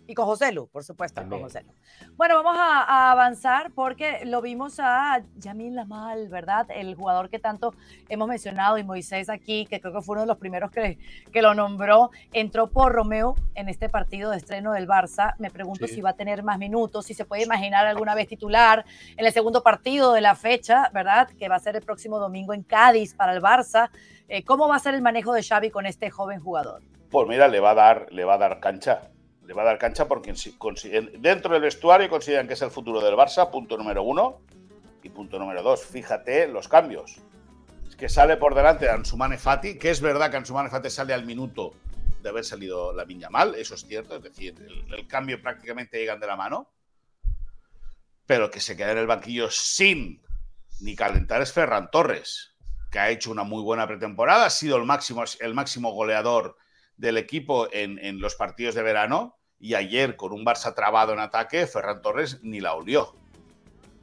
Speaker 1: Y con José Lu, por supuesto, con José Lu. Bueno, vamos a, avanzar porque lo vimos a Yamil Lamal, ¿verdad? El jugador que tanto hemos mencionado y Moisés aquí, que creo que fue uno de los primeros que, que lo nombró, entró por Romeo en este partido de estreno del Barça. Me pregunto si va a tener más minutos, si se puede imaginar alguna vez titular en el segundo partido de la fecha, ¿verdad? Que va a ser el próximo domingo en Cádiz para el Barça. Eh, ¿Cómo va a ser el manejo de Xavi con este joven jugador?
Speaker 3: Pues mira, le va a dar, le va a dar cancha le va a dar cancha porque dentro del vestuario consideran que es el futuro del Barça, punto número uno. Y punto número dos, fíjate los cambios. Es que sale por delante de Ansumane Fati, que es verdad que Ansumane Fati sale al minuto de haber salido la Viña mal, eso es cierto, es decir, el, cambio prácticamente llegan de la mano. Pero que se queda en el banquillo sin ni calentar es Ferran Torres, que ha hecho una muy buena pretemporada, ha sido el máximo, el máximo goleador del equipo en, en los partidos de verano y ayer, con un Barça trabado en ataque, Ferran Torres ni la olió.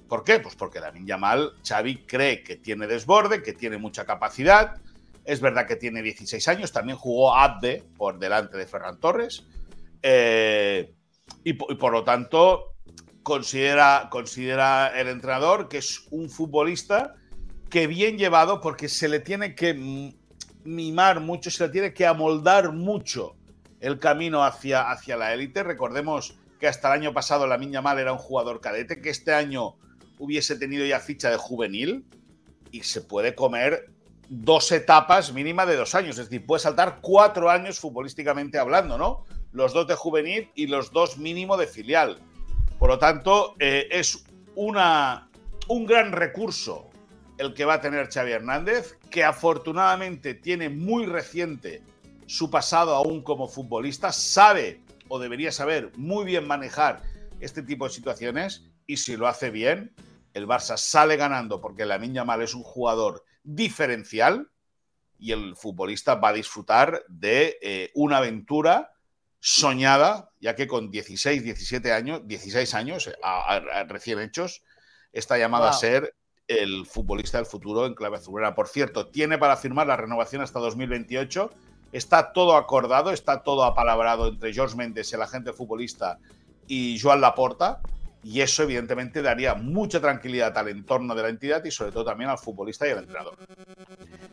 Speaker 3: ¿Por qué? Pues porque David Yamal, Xavi cree que tiene desborde, que tiene mucha capacidad. Es verdad que tiene 16 años, también jugó Abde por delante de Ferran Torres. Eh, y, por lo tanto, considera, considera el entrenador que es un futbolista que bien llevado, porque se le tiene que mimar mucho, se le tiene que amoldar mucho el camino hacia, hacia la élite. Recordemos que hasta el año pasado la Miña Mal era un jugador cadete, que este año hubiese tenido ya ficha de juvenil y se puede comer dos etapas mínima de dos años, es decir, puede saltar cuatro años futbolísticamente hablando, ¿no? Los dos de juvenil y los dos mínimo de filial. Por lo tanto, eh, es una, un gran recurso el que va a tener Xavi Hernández, que afortunadamente tiene muy reciente su pasado aún como futbolista, sabe o debería saber muy bien manejar este tipo de situaciones y si lo hace bien, el Barça sale ganando porque la Niña Mal es un jugador diferencial y el futbolista va a disfrutar de eh, una aventura soñada, ya que con 16, 17 años, 16 años recién hechos, está llamado a ser el futbolista del futuro en clave azulera. Por cierto, tiene para firmar la renovación hasta 2028. Está todo acordado, está todo apalabrado entre George Méndez, el agente futbolista, y Joan Laporta. Y eso, evidentemente, daría mucha tranquilidad al entorno de la entidad y, sobre todo, también al futbolista y al entrenador.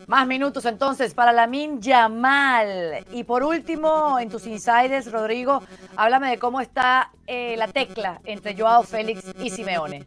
Speaker 1: Más minutos entonces para Lamin Yamal. Y por último, en tus insiders, Rodrigo, háblame de cómo está eh, la tecla entre Joao Félix y Simeone.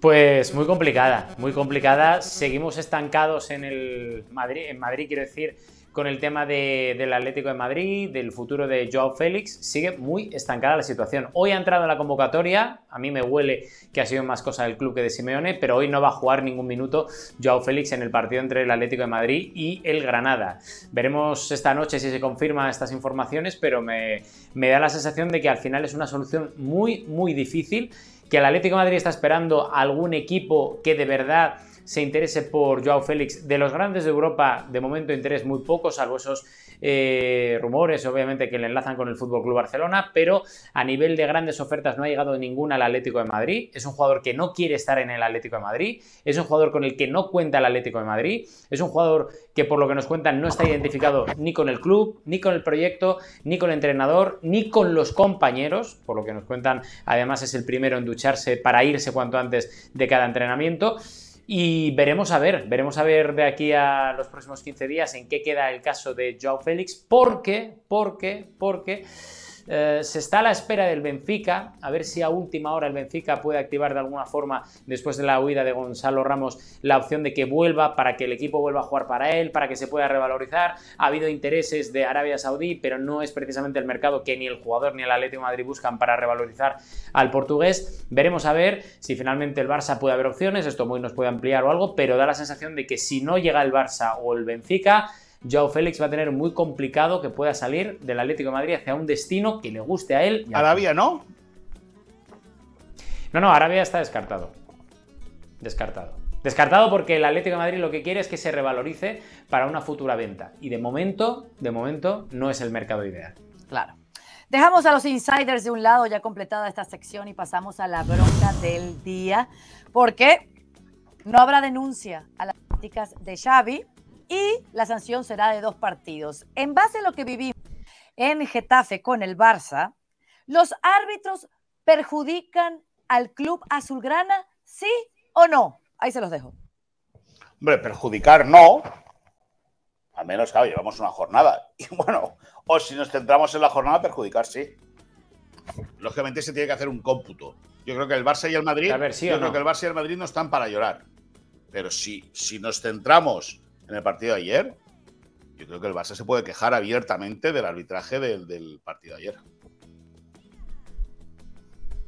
Speaker 2: Pues muy complicada, muy complicada. Seguimos estancados en el Madrid, en Madrid quiero decir, con el tema del Atlético de Madrid, del futuro de Joao Félix, sigue muy estancada la situación. Hoy ha entrado en la convocatoria, a mí me huele que ha sido más cosa del club que de Simeone, pero hoy no va a jugar ningún minuto Joao Félix en el partido entre el Atlético de Madrid y el Granada. Veremos esta noche si se confirman estas informaciones, pero me, me da la sensación de que al final es una solución muy, muy difícil, que el Atlético de Madrid está esperando algún equipo que de verdad se interese por Joao Félix. De los grandes de Europa, de momento interés muy poco, salvo esos eh, rumores, obviamente, que le enlazan con el Fútbol Club Barcelona, pero a nivel de grandes ofertas no ha llegado ninguna al Atlético de Madrid. Es un jugador que no quiere estar en el Atlético de Madrid, es un jugador con el que no cuenta el Atlético de Madrid, es un jugador que, por lo que nos cuentan, no está identificado ni con el club, ni con el proyecto, ni con el entrenador, ni con los compañeros. Por lo que nos cuentan, además, es el primero en ducharse para irse cuanto antes de cada entrenamiento. Y veremos a ver, veremos a ver de aquí a los próximos 15 días en qué queda el caso de Joao Félix, porque, porque, porque eh, se está a la espera del Benfica, a ver si a última hora el Benfica puede activar de alguna forma, después de la huida de Gonzalo Ramos, la opción de que vuelva para que el equipo vuelva a jugar para él, para que se pueda revalorizar. Ha habido intereses de Arabia Saudí, pero no es precisamente el mercado que ni el jugador ni el Atlético Madrid buscan para revalorizar al portugués. Veremos a ver si finalmente el Barça puede haber opciones, esto muy nos puede ampliar o algo, pero da la sensación de que si no llega el Barça o el Benfica, Joao Félix va a tener muy complicado que pueda salir del Atlético de Madrid hacia un destino que le guste a él.
Speaker 3: Arabia, ¿no?
Speaker 2: No, no, Arabia está descartado. Descartado. Descartado porque el Atlético de Madrid lo que quiere es que se revalorice para una futura venta. Y de momento, de momento, no es el mercado ideal.
Speaker 1: Claro. Dejamos a los insiders de un lado ya completada esta sección y pasamos a la bronca del día, porque no habrá denuncia a las prácticas de Xavi y la sanción será de dos partidos. En base a lo que vivimos en Getafe con el Barça, ¿los árbitros perjudican al club azulgrana, sí o no? Ahí se los dejo.
Speaker 3: Hombre, perjudicar no, al menos, claro, llevamos una jornada. Y bueno, o si nos centramos en la jornada, perjudicar sí. Lógicamente se tiene que hacer un cómputo. Yo creo que el Barça y el Madrid, yo creo que el Barça y el Madrid no están para llorar. Pero si, si nos centramos en el partido de ayer, yo creo que el Barça se puede quejar abiertamente del arbitraje del, partido de ayer.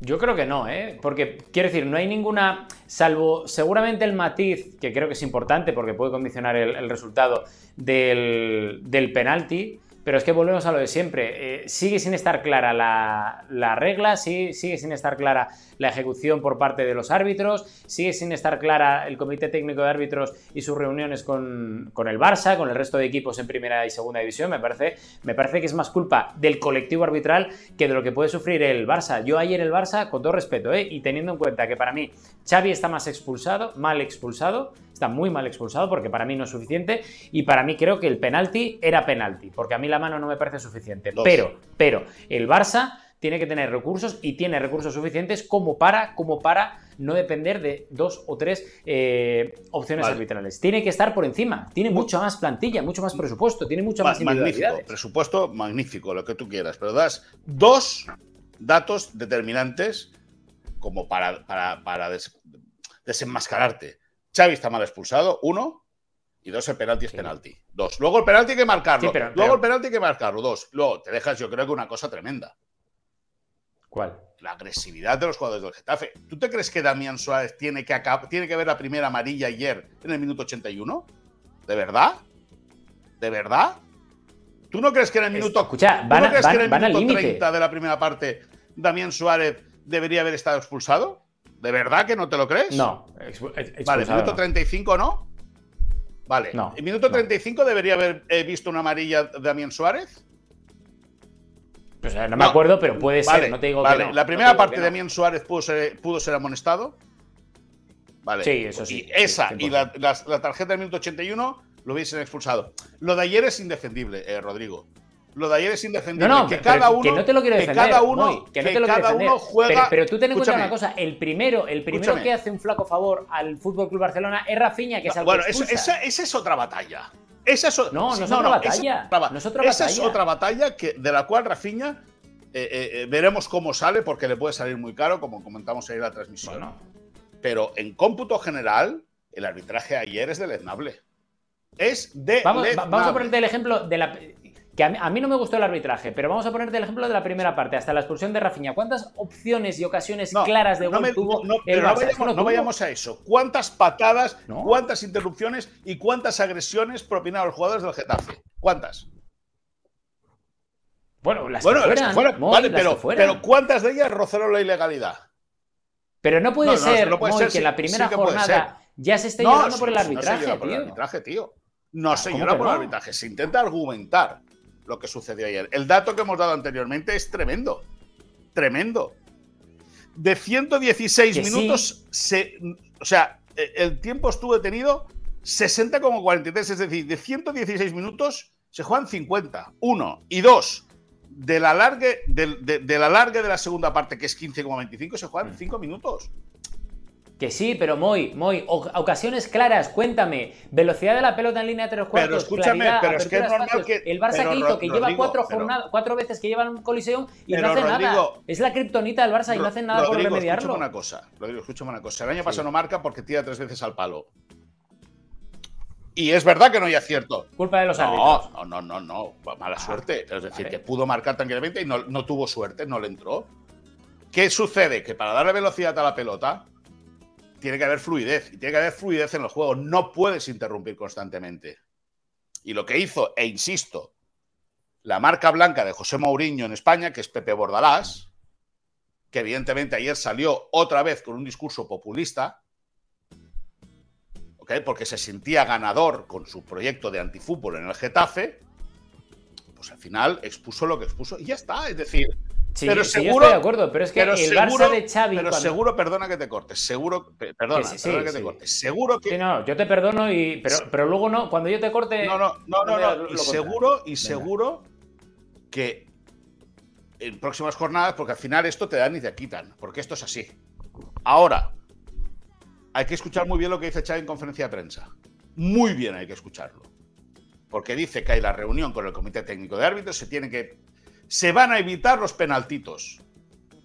Speaker 2: Yo creo que no, ¿eh? Porque, quiero decir, no hay ninguna, salvo seguramente el matiz, que creo que es importante porque puede condicionar el, resultado del, del penalti, pero es que volvemos a lo de siempre. Eh, sigue sin estar clara la, regla, sigue, sigue, sin estar clara la ejecución por parte de los árbitros, sigue sin estar clara el comité técnico de árbitros y sus reuniones con, el Barça, con el resto de equipos en primera y segunda división. Me parece, me parece que es más culpa del colectivo arbitral que de lo que puede sufrir el Barça. Yo ayer el Barça, con todo respeto, ¿eh? y teniendo en cuenta que para mí Xavi está más expulsado, mal expulsado, está muy mal expulsado porque para mí no es suficiente y para mí creo que el penalti era penalti, porque a mí la mano no me parece suficiente. Pero, pero el Barça tiene que tener recursos y tiene recursos suficientes como para, como para no depender de dos o tres eh, opciones arbitrales. Tiene que estar por encima, tiene mucha más plantilla, mucho más presupuesto, tiene mucha más
Speaker 3: Magnífico, presupuesto magnífico, lo que tú quieras, pero das dos datos determinantes como para, para, desenmascararte. Xavi está mal expulsado, uno, y dos, el penalti es penalti. Dos. Luego el penalti hay que marcarlo. Luego el penalti hay que marcarlo. Dos. Luego te dejas, yo creo que una cosa tremenda.
Speaker 2: ¿Cuál?
Speaker 3: La agresividad de los jugadores del Getafe. ¿Tú te crees que Damián Suárez tiene que, tiene que ver la primera amarilla ayer en el minuto 81? ¿De verdad? ¿De verdad? ¿Tú no crees que en el minuto,
Speaker 2: Escucha, van, ¿tú no crees que en el minuto
Speaker 3: 30 de la primera parte Damián Suárez debería haber estado expulsado? ¿De verdad que no te lo crees?
Speaker 2: No.
Speaker 3: vale, minuto 35 no. Vale. No, ¿En minuto 35 debería haber eh, visto una amarilla de Damián Suárez?
Speaker 2: Pues, eh, no me acuerdo, pero puede ser, no te digo
Speaker 3: vale. La primera parte de Damián Suárez pudo ser, pudo ser amonestado. Vale.
Speaker 2: Sí, eso sí.
Speaker 3: Y esa
Speaker 2: sí,
Speaker 3: y la, la- la tarjeta del minuto 81 lo hubiesen expulsado. Lo de ayer es indefendible, eh, Rodrigo. Lo de ayer es indefendible.
Speaker 2: No, no,
Speaker 3: que cada uno,
Speaker 2: que no te lo quiero
Speaker 3: que
Speaker 2: defender.
Speaker 3: cada uno,
Speaker 2: Moy, que no te lo
Speaker 3: cada uno juega.
Speaker 2: Pero, pero tú ten en cuenta una cosa: el primero, el primero
Speaker 3: Escúchame.
Speaker 2: que hace un flaco favor al Fútbol Club Barcelona es Rafinha, que es al
Speaker 3: bueno,
Speaker 2: que
Speaker 3: eso-
Speaker 2: expulsa.
Speaker 3: esa, esa es otra batalla. Esa es o-
Speaker 2: No, no es otra batalla,
Speaker 3: esa es otra,
Speaker 2: no es otra
Speaker 3: esa es
Speaker 2: batalla.
Speaker 3: otra batalla que, de la cual Rafinha eh, eh, eh, veremos cómo sale, porque le puede salir muy caro, como comentamos ahí en la transmisión.
Speaker 2: Bueno,
Speaker 3: Pero en cómputo general, el arbitraje ayer es deleznable. Es de
Speaker 2: vamos, va- vamos a ponerte el ejemplo de la. Que a mí, a mí no me gustó el arbitraje, pero vamos a ponerte el ejemplo de la primera parte, hasta la expulsión de Rafinha. ¿Cuántas opciones y ocasiones claras de gol
Speaker 3: me-
Speaker 2: tuvo
Speaker 3: no,
Speaker 2: el
Speaker 3: pero
Speaker 2: Barça?
Speaker 3: Vayamos, no
Speaker 2: tuvo.
Speaker 3: vayamos a eso. ¿Cuántas patadas, cuántas interrupciones y cuántas agresiones propinaron los jugadores del Getafe? ¿Cuántas?
Speaker 2: Bueno, las
Speaker 3: bueno,
Speaker 2: que
Speaker 3: las
Speaker 2: fueran,
Speaker 3: que fueran,
Speaker 2: Moy,
Speaker 3: vale,
Speaker 2: las
Speaker 3: pero,
Speaker 2: que fueran.
Speaker 3: pero ¿cuántas de ellas rozaron la ilegalidad?
Speaker 2: Pero no puede ser,
Speaker 3: no puede
Speaker 2: Moy,
Speaker 3: ser,
Speaker 2: que
Speaker 3: sí,
Speaker 2: en la
Speaker 3: sí
Speaker 2: primera
Speaker 3: puede
Speaker 2: jornada ya se esté llorando
Speaker 3: sí,
Speaker 2: por el
Speaker 3: sí,
Speaker 2: arbitraje,
Speaker 3: no se llora por el
Speaker 2: tío.
Speaker 3: arbitraje, tío. No se
Speaker 2: ¿cómo
Speaker 3: llora por el arbitraje. Se intenta argumentar lo que sucedió ayer. El dato que hemos dado anteriormente es tremendo. Tremendo. De 116
Speaker 2: Que sí.
Speaker 3: minutos, se, o sea, e- el tiempo estuvo detenido 60,43. Es decir, de 116 minutos se juegan 50. Uno. Y dos. Del alargue, del, de, del alargue de la segunda parte, que es 15,25, se juegan
Speaker 2: Mm.
Speaker 3: 5 minutos.
Speaker 2: Que sí, pero Moy, o- ocasiones claras, cuéntame. Velocidad de la pelota en línea de tres cuartos.
Speaker 3: escúchame,
Speaker 2: claridad,
Speaker 3: pero es que es normal
Speaker 2: espacios.
Speaker 3: que-
Speaker 2: El Barça
Speaker 3: pero,
Speaker 2: que hizo,
Speaker 3: Ro-
Speaker 2: que lleva cuatro
Speaker 3: pero-
Speaker 2: jornadas, cuatro veces que llevan un coliseum y
Speaker 3: Pero,
Speaker 2: no hace nada. Es la kriptonita del Barça y no hacen nada por remediarlo.
Speaker 3: Escúchame una cosa, Rodrigo, escúchame una cosa. El año
Speaker 2: Sí.
Speaker 3: pasado no marca porque tira tres veces al palo. Y es verdad que no hay acierto.
Speaker 2: Culpa de los árbitros.
Speaker 3: No, no, no, no, no. Mala
Speaker 2: Ah,
Speaker 3: suerte. Es decir,
Speaker 2: vale.
Speaker 3: que pudo marcar tranquilamente y no, no tuvo suerte, no le entró. ¿Qué sucede? Que para darle velocidad a la pelota tiene que haber fluidez. Y tiene que haber fluidez en los juegos. No puedes interrumpir constantemente. Y lo que hizo, e insisto, la marca blanca de José Mourinho en España, que es Pepe Bordalás, que evidentemente ayer salió otra vez con un discurso populista, ¿ok? porque se sentía ganador con su proyecto de antifútbol en el Getafe, pues al final expuso lo que expuso y ya está. Es decir,
Speaker 2: Sí,
Speaker 3: pero
Speaker 2: sí, yo
Speaker 3: seguro-
Speaker 2: estoy de acuerdo, pero es que
Speaker 3: pero
Speaker 2: el
Speaker 3: seguro,
Speaker 2: Barça de Xavi.
Speaker 3: pero
Speaker 2: cuando-
Speaker 3: seguro, perdona que te cortes, seguro, pe- perdona,
Speaker 2: Que sí, sí,
Speaker 3: perdona que te cortes, seguro que
Speaker 2: no, yo te perdono, y, pero, pero luego no, cuando yo te corte.
Speaker 3: No, no, no,
Speaker 2: no
Speaker 3: no, Y seguro, y
Speaker 2: Venga.
Speaker 3: seguro que en próximas jornadas, porque al final esto te dan y te quitan, porque esto es así. Ahora, hay que escuchar muy bien lo que dice Xavi en conferencia de prensa. Muy bien hay que escucharlo. Porque dice que hay la reunión con el Comité Técnico de Árbitros, se tiene que. Se van a evitar los penaltitos.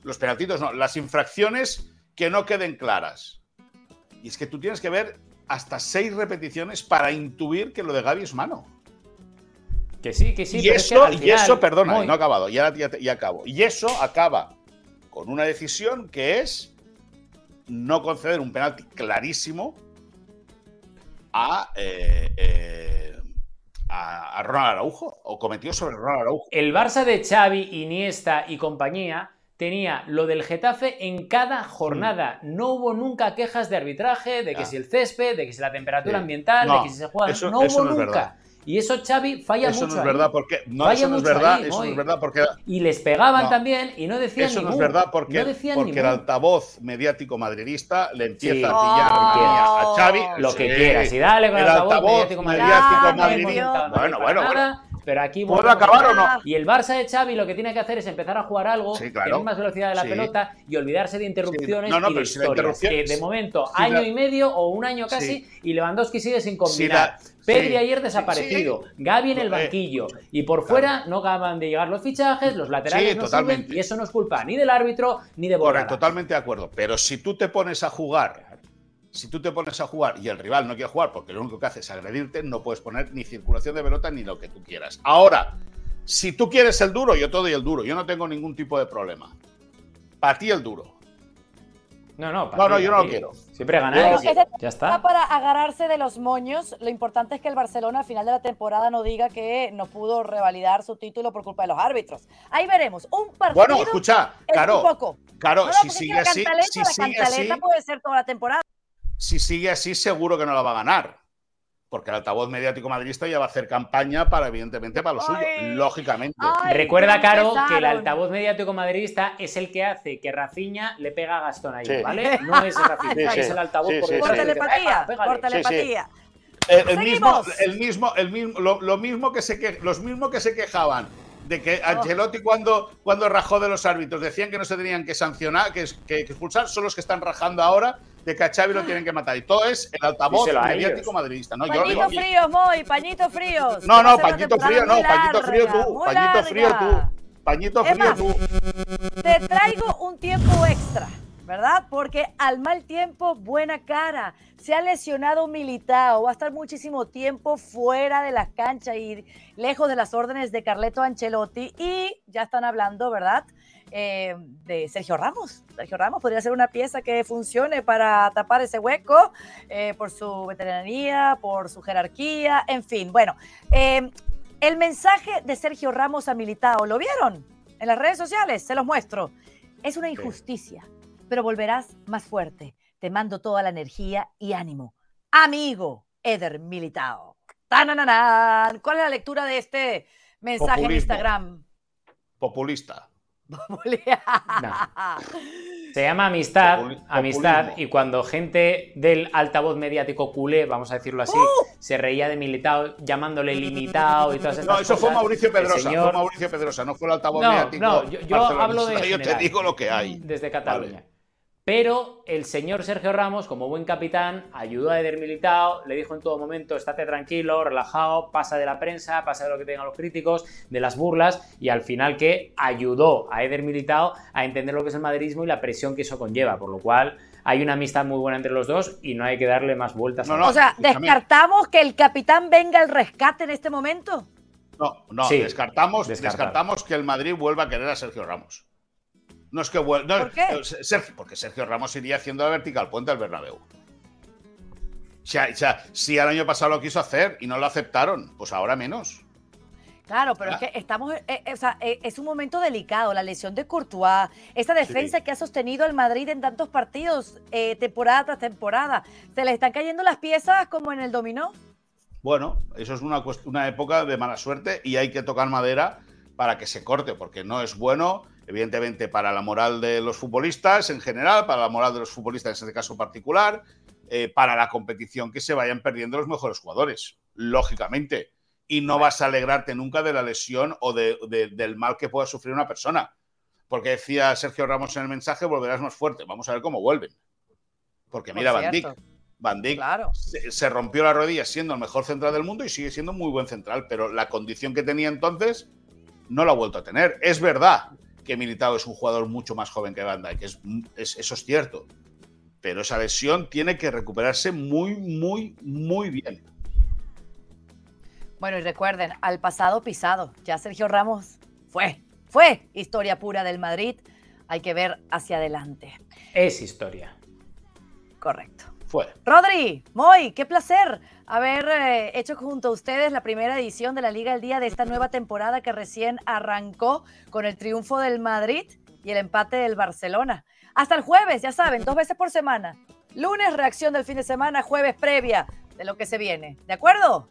Speaker 3: Los penaltitos no, las infracciones que no queden claras. Y es que tú tienes que ver hasta seis repeticiones para intuir que lo de Gaby es mano.
Speaker 2: Que sí, que sí.
Speaker 3: y
Speaker 2: pero es que
Speaker 3: eso,
Speaker 2: al
Speaker 3: y
Speaker 2: final,
Speaker 3: eso, perdona, no ha acabado, ya, ya, ya acabo. Y eso acaba con una decisión que es no conceder un penalti clarísimo a, eh, eh, a, a Ronald Araujo, o cometió sobre Ronald Araujo.
Speaker 2: El Barça de Xavi, Iniesta y compañía tenía lo del Getafe en cada jornada. No hubo nunca quejas de arbitraje, de que
Speaker 3: Ya.
Speaker 2: si el césped, de que si la temperatura
Speaker 3: Sí.
Speaker 2: ambiental,
Speaker 3: No,
Speaker 2: de que si se juega.
Speaker 3: eso-
Speaker 2: no
Speaker 3: eso
Speaker 2: hubo
Speaker 3: no
Speaker 2: nunca. Y eso Xavi falla
Speaker 3: Eso
Speaker 2: mucho.
Speaker 3: no es
Speaker 2: ahí.
Speaker 3: verdad porque no,
Speaker 2: Falla
Speaker 3: eso no es verdad,
Speaker 2: ahí,
Speaker 3: eso no es verdad porque
Speaker 2: Y les pegaban
Speaker 3: No.
Speaker 2: también y no decían
Speaker 3: eso no es verdad porque,
Speaker 2: no
Speaker 3: porque el altavoz mediático madridista le empieza
Speaker 2: Sí.
Speaker 3: a pillar
Speaker 1: Oh.
Speaker 3: a Xavi
Speaker 2: Lo que
Speaker 3: Sí.
Speaker 2: quieras. Y dale con el
Speaker 3: El
Speaker 2: altavoz,
Speaker 3: altavoz
Speaker 2: mediático madridista,
Speaker 3: Bueno, bueno,
Speaker 2: nada, Pero aquí
Speaker 3: ¿Puedo acabar o no?
Speaker 2: Y el Barça de Xavi lo que tiene que hacer es empezar a jugar algo,
Speaker 3: Sí, claro.
Speaker 2: tener más velocidad de la
Speaker 3: Sí.
Speaker 2: pelota y olvidarse de interrupciones
Speaker 3: Sí. No, no,
Speaker 2: y de
Speaker 3: si
Speaker 2: historias.
Speaker 3: interrupción-
Speaker 2: Que de momento,
Speaker 3: si
Speaker 2: año
Speaker 3: la-
Speaker 2: y medio o un año casi, y Lewandowski sigue sin combinar.
Speaker 3: Si la-
Speaker 2: Pedri ayer desaparecido. Gaby en el
Speaker 3: Eh,
Speaker 2: banquillo. Y por fuera no acaban de llegar los fichajes, los laterales
Speaker 3: Sí,
Speaker 2: no
Speaker 3: totalmente.
Speaker 2: sirven, y eso no es culpa ni del árbitro ni de Borja.
Speaker 3: Totalmente de acuerdo. Pero si tú te pones a jugar, si tú te pones a jugar y el rival no quiere jugar porque lo único que hace es agredirte, no puedes poner ni circulación de pelota ni lo que tú quieras. Ahora, si tú quieres el duro, yo te doy el duro. Yo no tengo ningún tipo de problema. Para ti el duro.
Speaker 2: No, no,
Speaker 3: No, no,
Speaker 2: ti,
Speaker 3: yo
Speaker 2: para
Speaker 3: no lo quiero.
Speaker 2: Siempre
Speaker 3: no quiero.
Speaker 2: Ya
Speaker 1: Está para agarrarse de los moños. Lo importante es que el Barcelona al final de la temporada no diga que no pudo revalidar su título por culpa de los árbitros. Ahí veremos. Un partido
Speaker 3: Bueno, escucha,
Speaker 1: es
Speaker 3: claro,
Speaker 1: un poco.
Speaker 3: claro,
Speaker 1: No, no,
Speaker 3: si sigue
Speaker 1: la
Speaker 3: así, si
Speaker 1: la
Speaker 3: sigue así,
Speaker 1: puede ser toda la temporada.
Speaker 3: si sigue así, seguro que no la va a ganar. Porque el altavoz mediático madridista ya va a hacer campaña para, evidentemente, para lo suyo, lógicamente.
Speaker 2: Recuerda, Caro, que el altavoz mediático madridista es el que hace que Rafiña le pega a Gastón ahí, ¿vale? No es Rafinha, es el altavoz por,
Speaker 1: por telepatía, por telepatía.
Speaker 3: El, mismo, el mismo, el mismo, lo, mismo que se que, los mismos que se quejaban de que oh. Ancelotti cuando, cuando rajó de los árbitros decían que no se tenían que sancionar, que, que expulsar, son los que están rajando ahora de que a Xavi lo tienen que matar. Y todo es el altavoz mediático madridista. ¿no?
Speaker 1: Pañito frío, Moy, pañito frío.
Speaker 3: No, no, pañito frío no, pañito frío tú, pañito frío tú. Pañito frío tú.
Speaker 1: Te traigo un tiempo extra. ¿verdad? Porque al mal tiempo, buena cara. Se ha lesionado Militao, va a estar muchísimo tiempo fuera de la cancha y lejos de las órdenes de Carleto Ancelotti. Y ya están hablando, ¿verdad? Eh, de Sergio Ramos. Sergio Ramos podría ser una pieza que funcione para tapar ese hueco eh, por su veteranía, por su jerarquía, en fin. Bueno, eh, el mensaje de Sergio Ramos a Militao, ¿lo vieron? En las redes sociales, se los muestro. Es una injusticia, pero volverás más fuerte. Te mando toda la energía y ánimo. Amigo Eder Militao. ¡Tanananan! ¿Cuál es la lectura de este mensaje en Instagram?
Speaker 3: Populista.
Speaker 2: Se llama amistad, amistad, y cuando gente del altavoz mediático culé, vamos a decirlo así, ¡Uh! se reía de militado, llamándole limitado y todas esas
Speaker 3: cosas. No, eso fue Mauricio Pedrosa, fue Mauricio Pedrosa, no fue el altavoz mediático.
Speaker 2: No, yo, hablo de.
Speaker 3: Yo te digo lo que hay.
Speaker 2: Desde Cataluña. Pero el señor Sergio Ramos, como buen capitán, ayudó a Eder Militao, le dijo en todo momento, estate tranquilo, relajado, pasa de la prensa, pasa de lo que tengan los críticos, de las burlas, y al final que ayudó a Eder Militao a entender lo que es el madridismo y la presión que eso conlleva, por lo cual hay una amistad muy buena entre los dos y no hay que darle más vueltas.
Speaker 1: o sea, ¿descartamos que el capitán venga al rescate en este momento?
Speaker 3: No, no, descartamos, descartamos que el Madrid vuelva a querer a Sergio Ramos. No es que vuelva. ¿Por qué? Sergio, porque Sergio Ramos iría haciendo la vertical puente al Bernabéu. O sea, si el año pasado lo quiso hacer y no lo aceptaron, pues ahora menos.
Speaker 1: Claro, pero es que estamos, eh, eh, o sea, eh, es un momento delicado, la lesión de Courtois, esa defensa que ha sostenido al Madrid en tantos partidos, temporada tras temporada, ¿se le están cayendo las piezas como en el dominó?
Speaker 3: Bueno, eso es una, una época de mala suerte y hay que tocar madera para que se corte, porque no es bueno evidentemente para la moral de los futbolistas en general, para la moral de los futbolistas en este caso particular, eh, para la competición que se vayan perdiendo los mejores jugadores, lógicamente. Y no vas a alegrarte nunca de la lesión o del mal que pueda sufrir una persona. Porque decía Sergio Ramos en el mensaje, volverás más fuerte. Vamos a ver cómo vuelven. Porque mira, Van Dijk, Van Dijk se, se, rompió la rodilla siendo el mejor central del mundo y sigue siendo muy buen central, pero la condición que tenía entonces no la ha vuelto a tener. Es verdad que Militao es un jugador mucho más joven que Banda, que es, eso es cierto. Pero esa lesión tiene que recuperarse muy, muy, muy bien.
Speaker 1: Bueno, y recuerden, al pasado pisado, ya Sergio Ramos fue, fue historia pura del Madrid. Hay que ver hacia adelante.
Speaker 2: Es historia.
Speaker 1: Correcto.
Speaker 3: Fue.
Speaker 1: Rodri, Moy, qué placer haber eh, hecho junto a ustedes la primera edición de la Liga al Día de esta nueva temporada que recién arrancó con el triunfo del Madrid y el empate del Barcelona. Hasta el jueves, ya saben, dos veces por semana. Lunes, reacción del fin de semana, jueves previa de lo que se viene. ¿De acuerdo?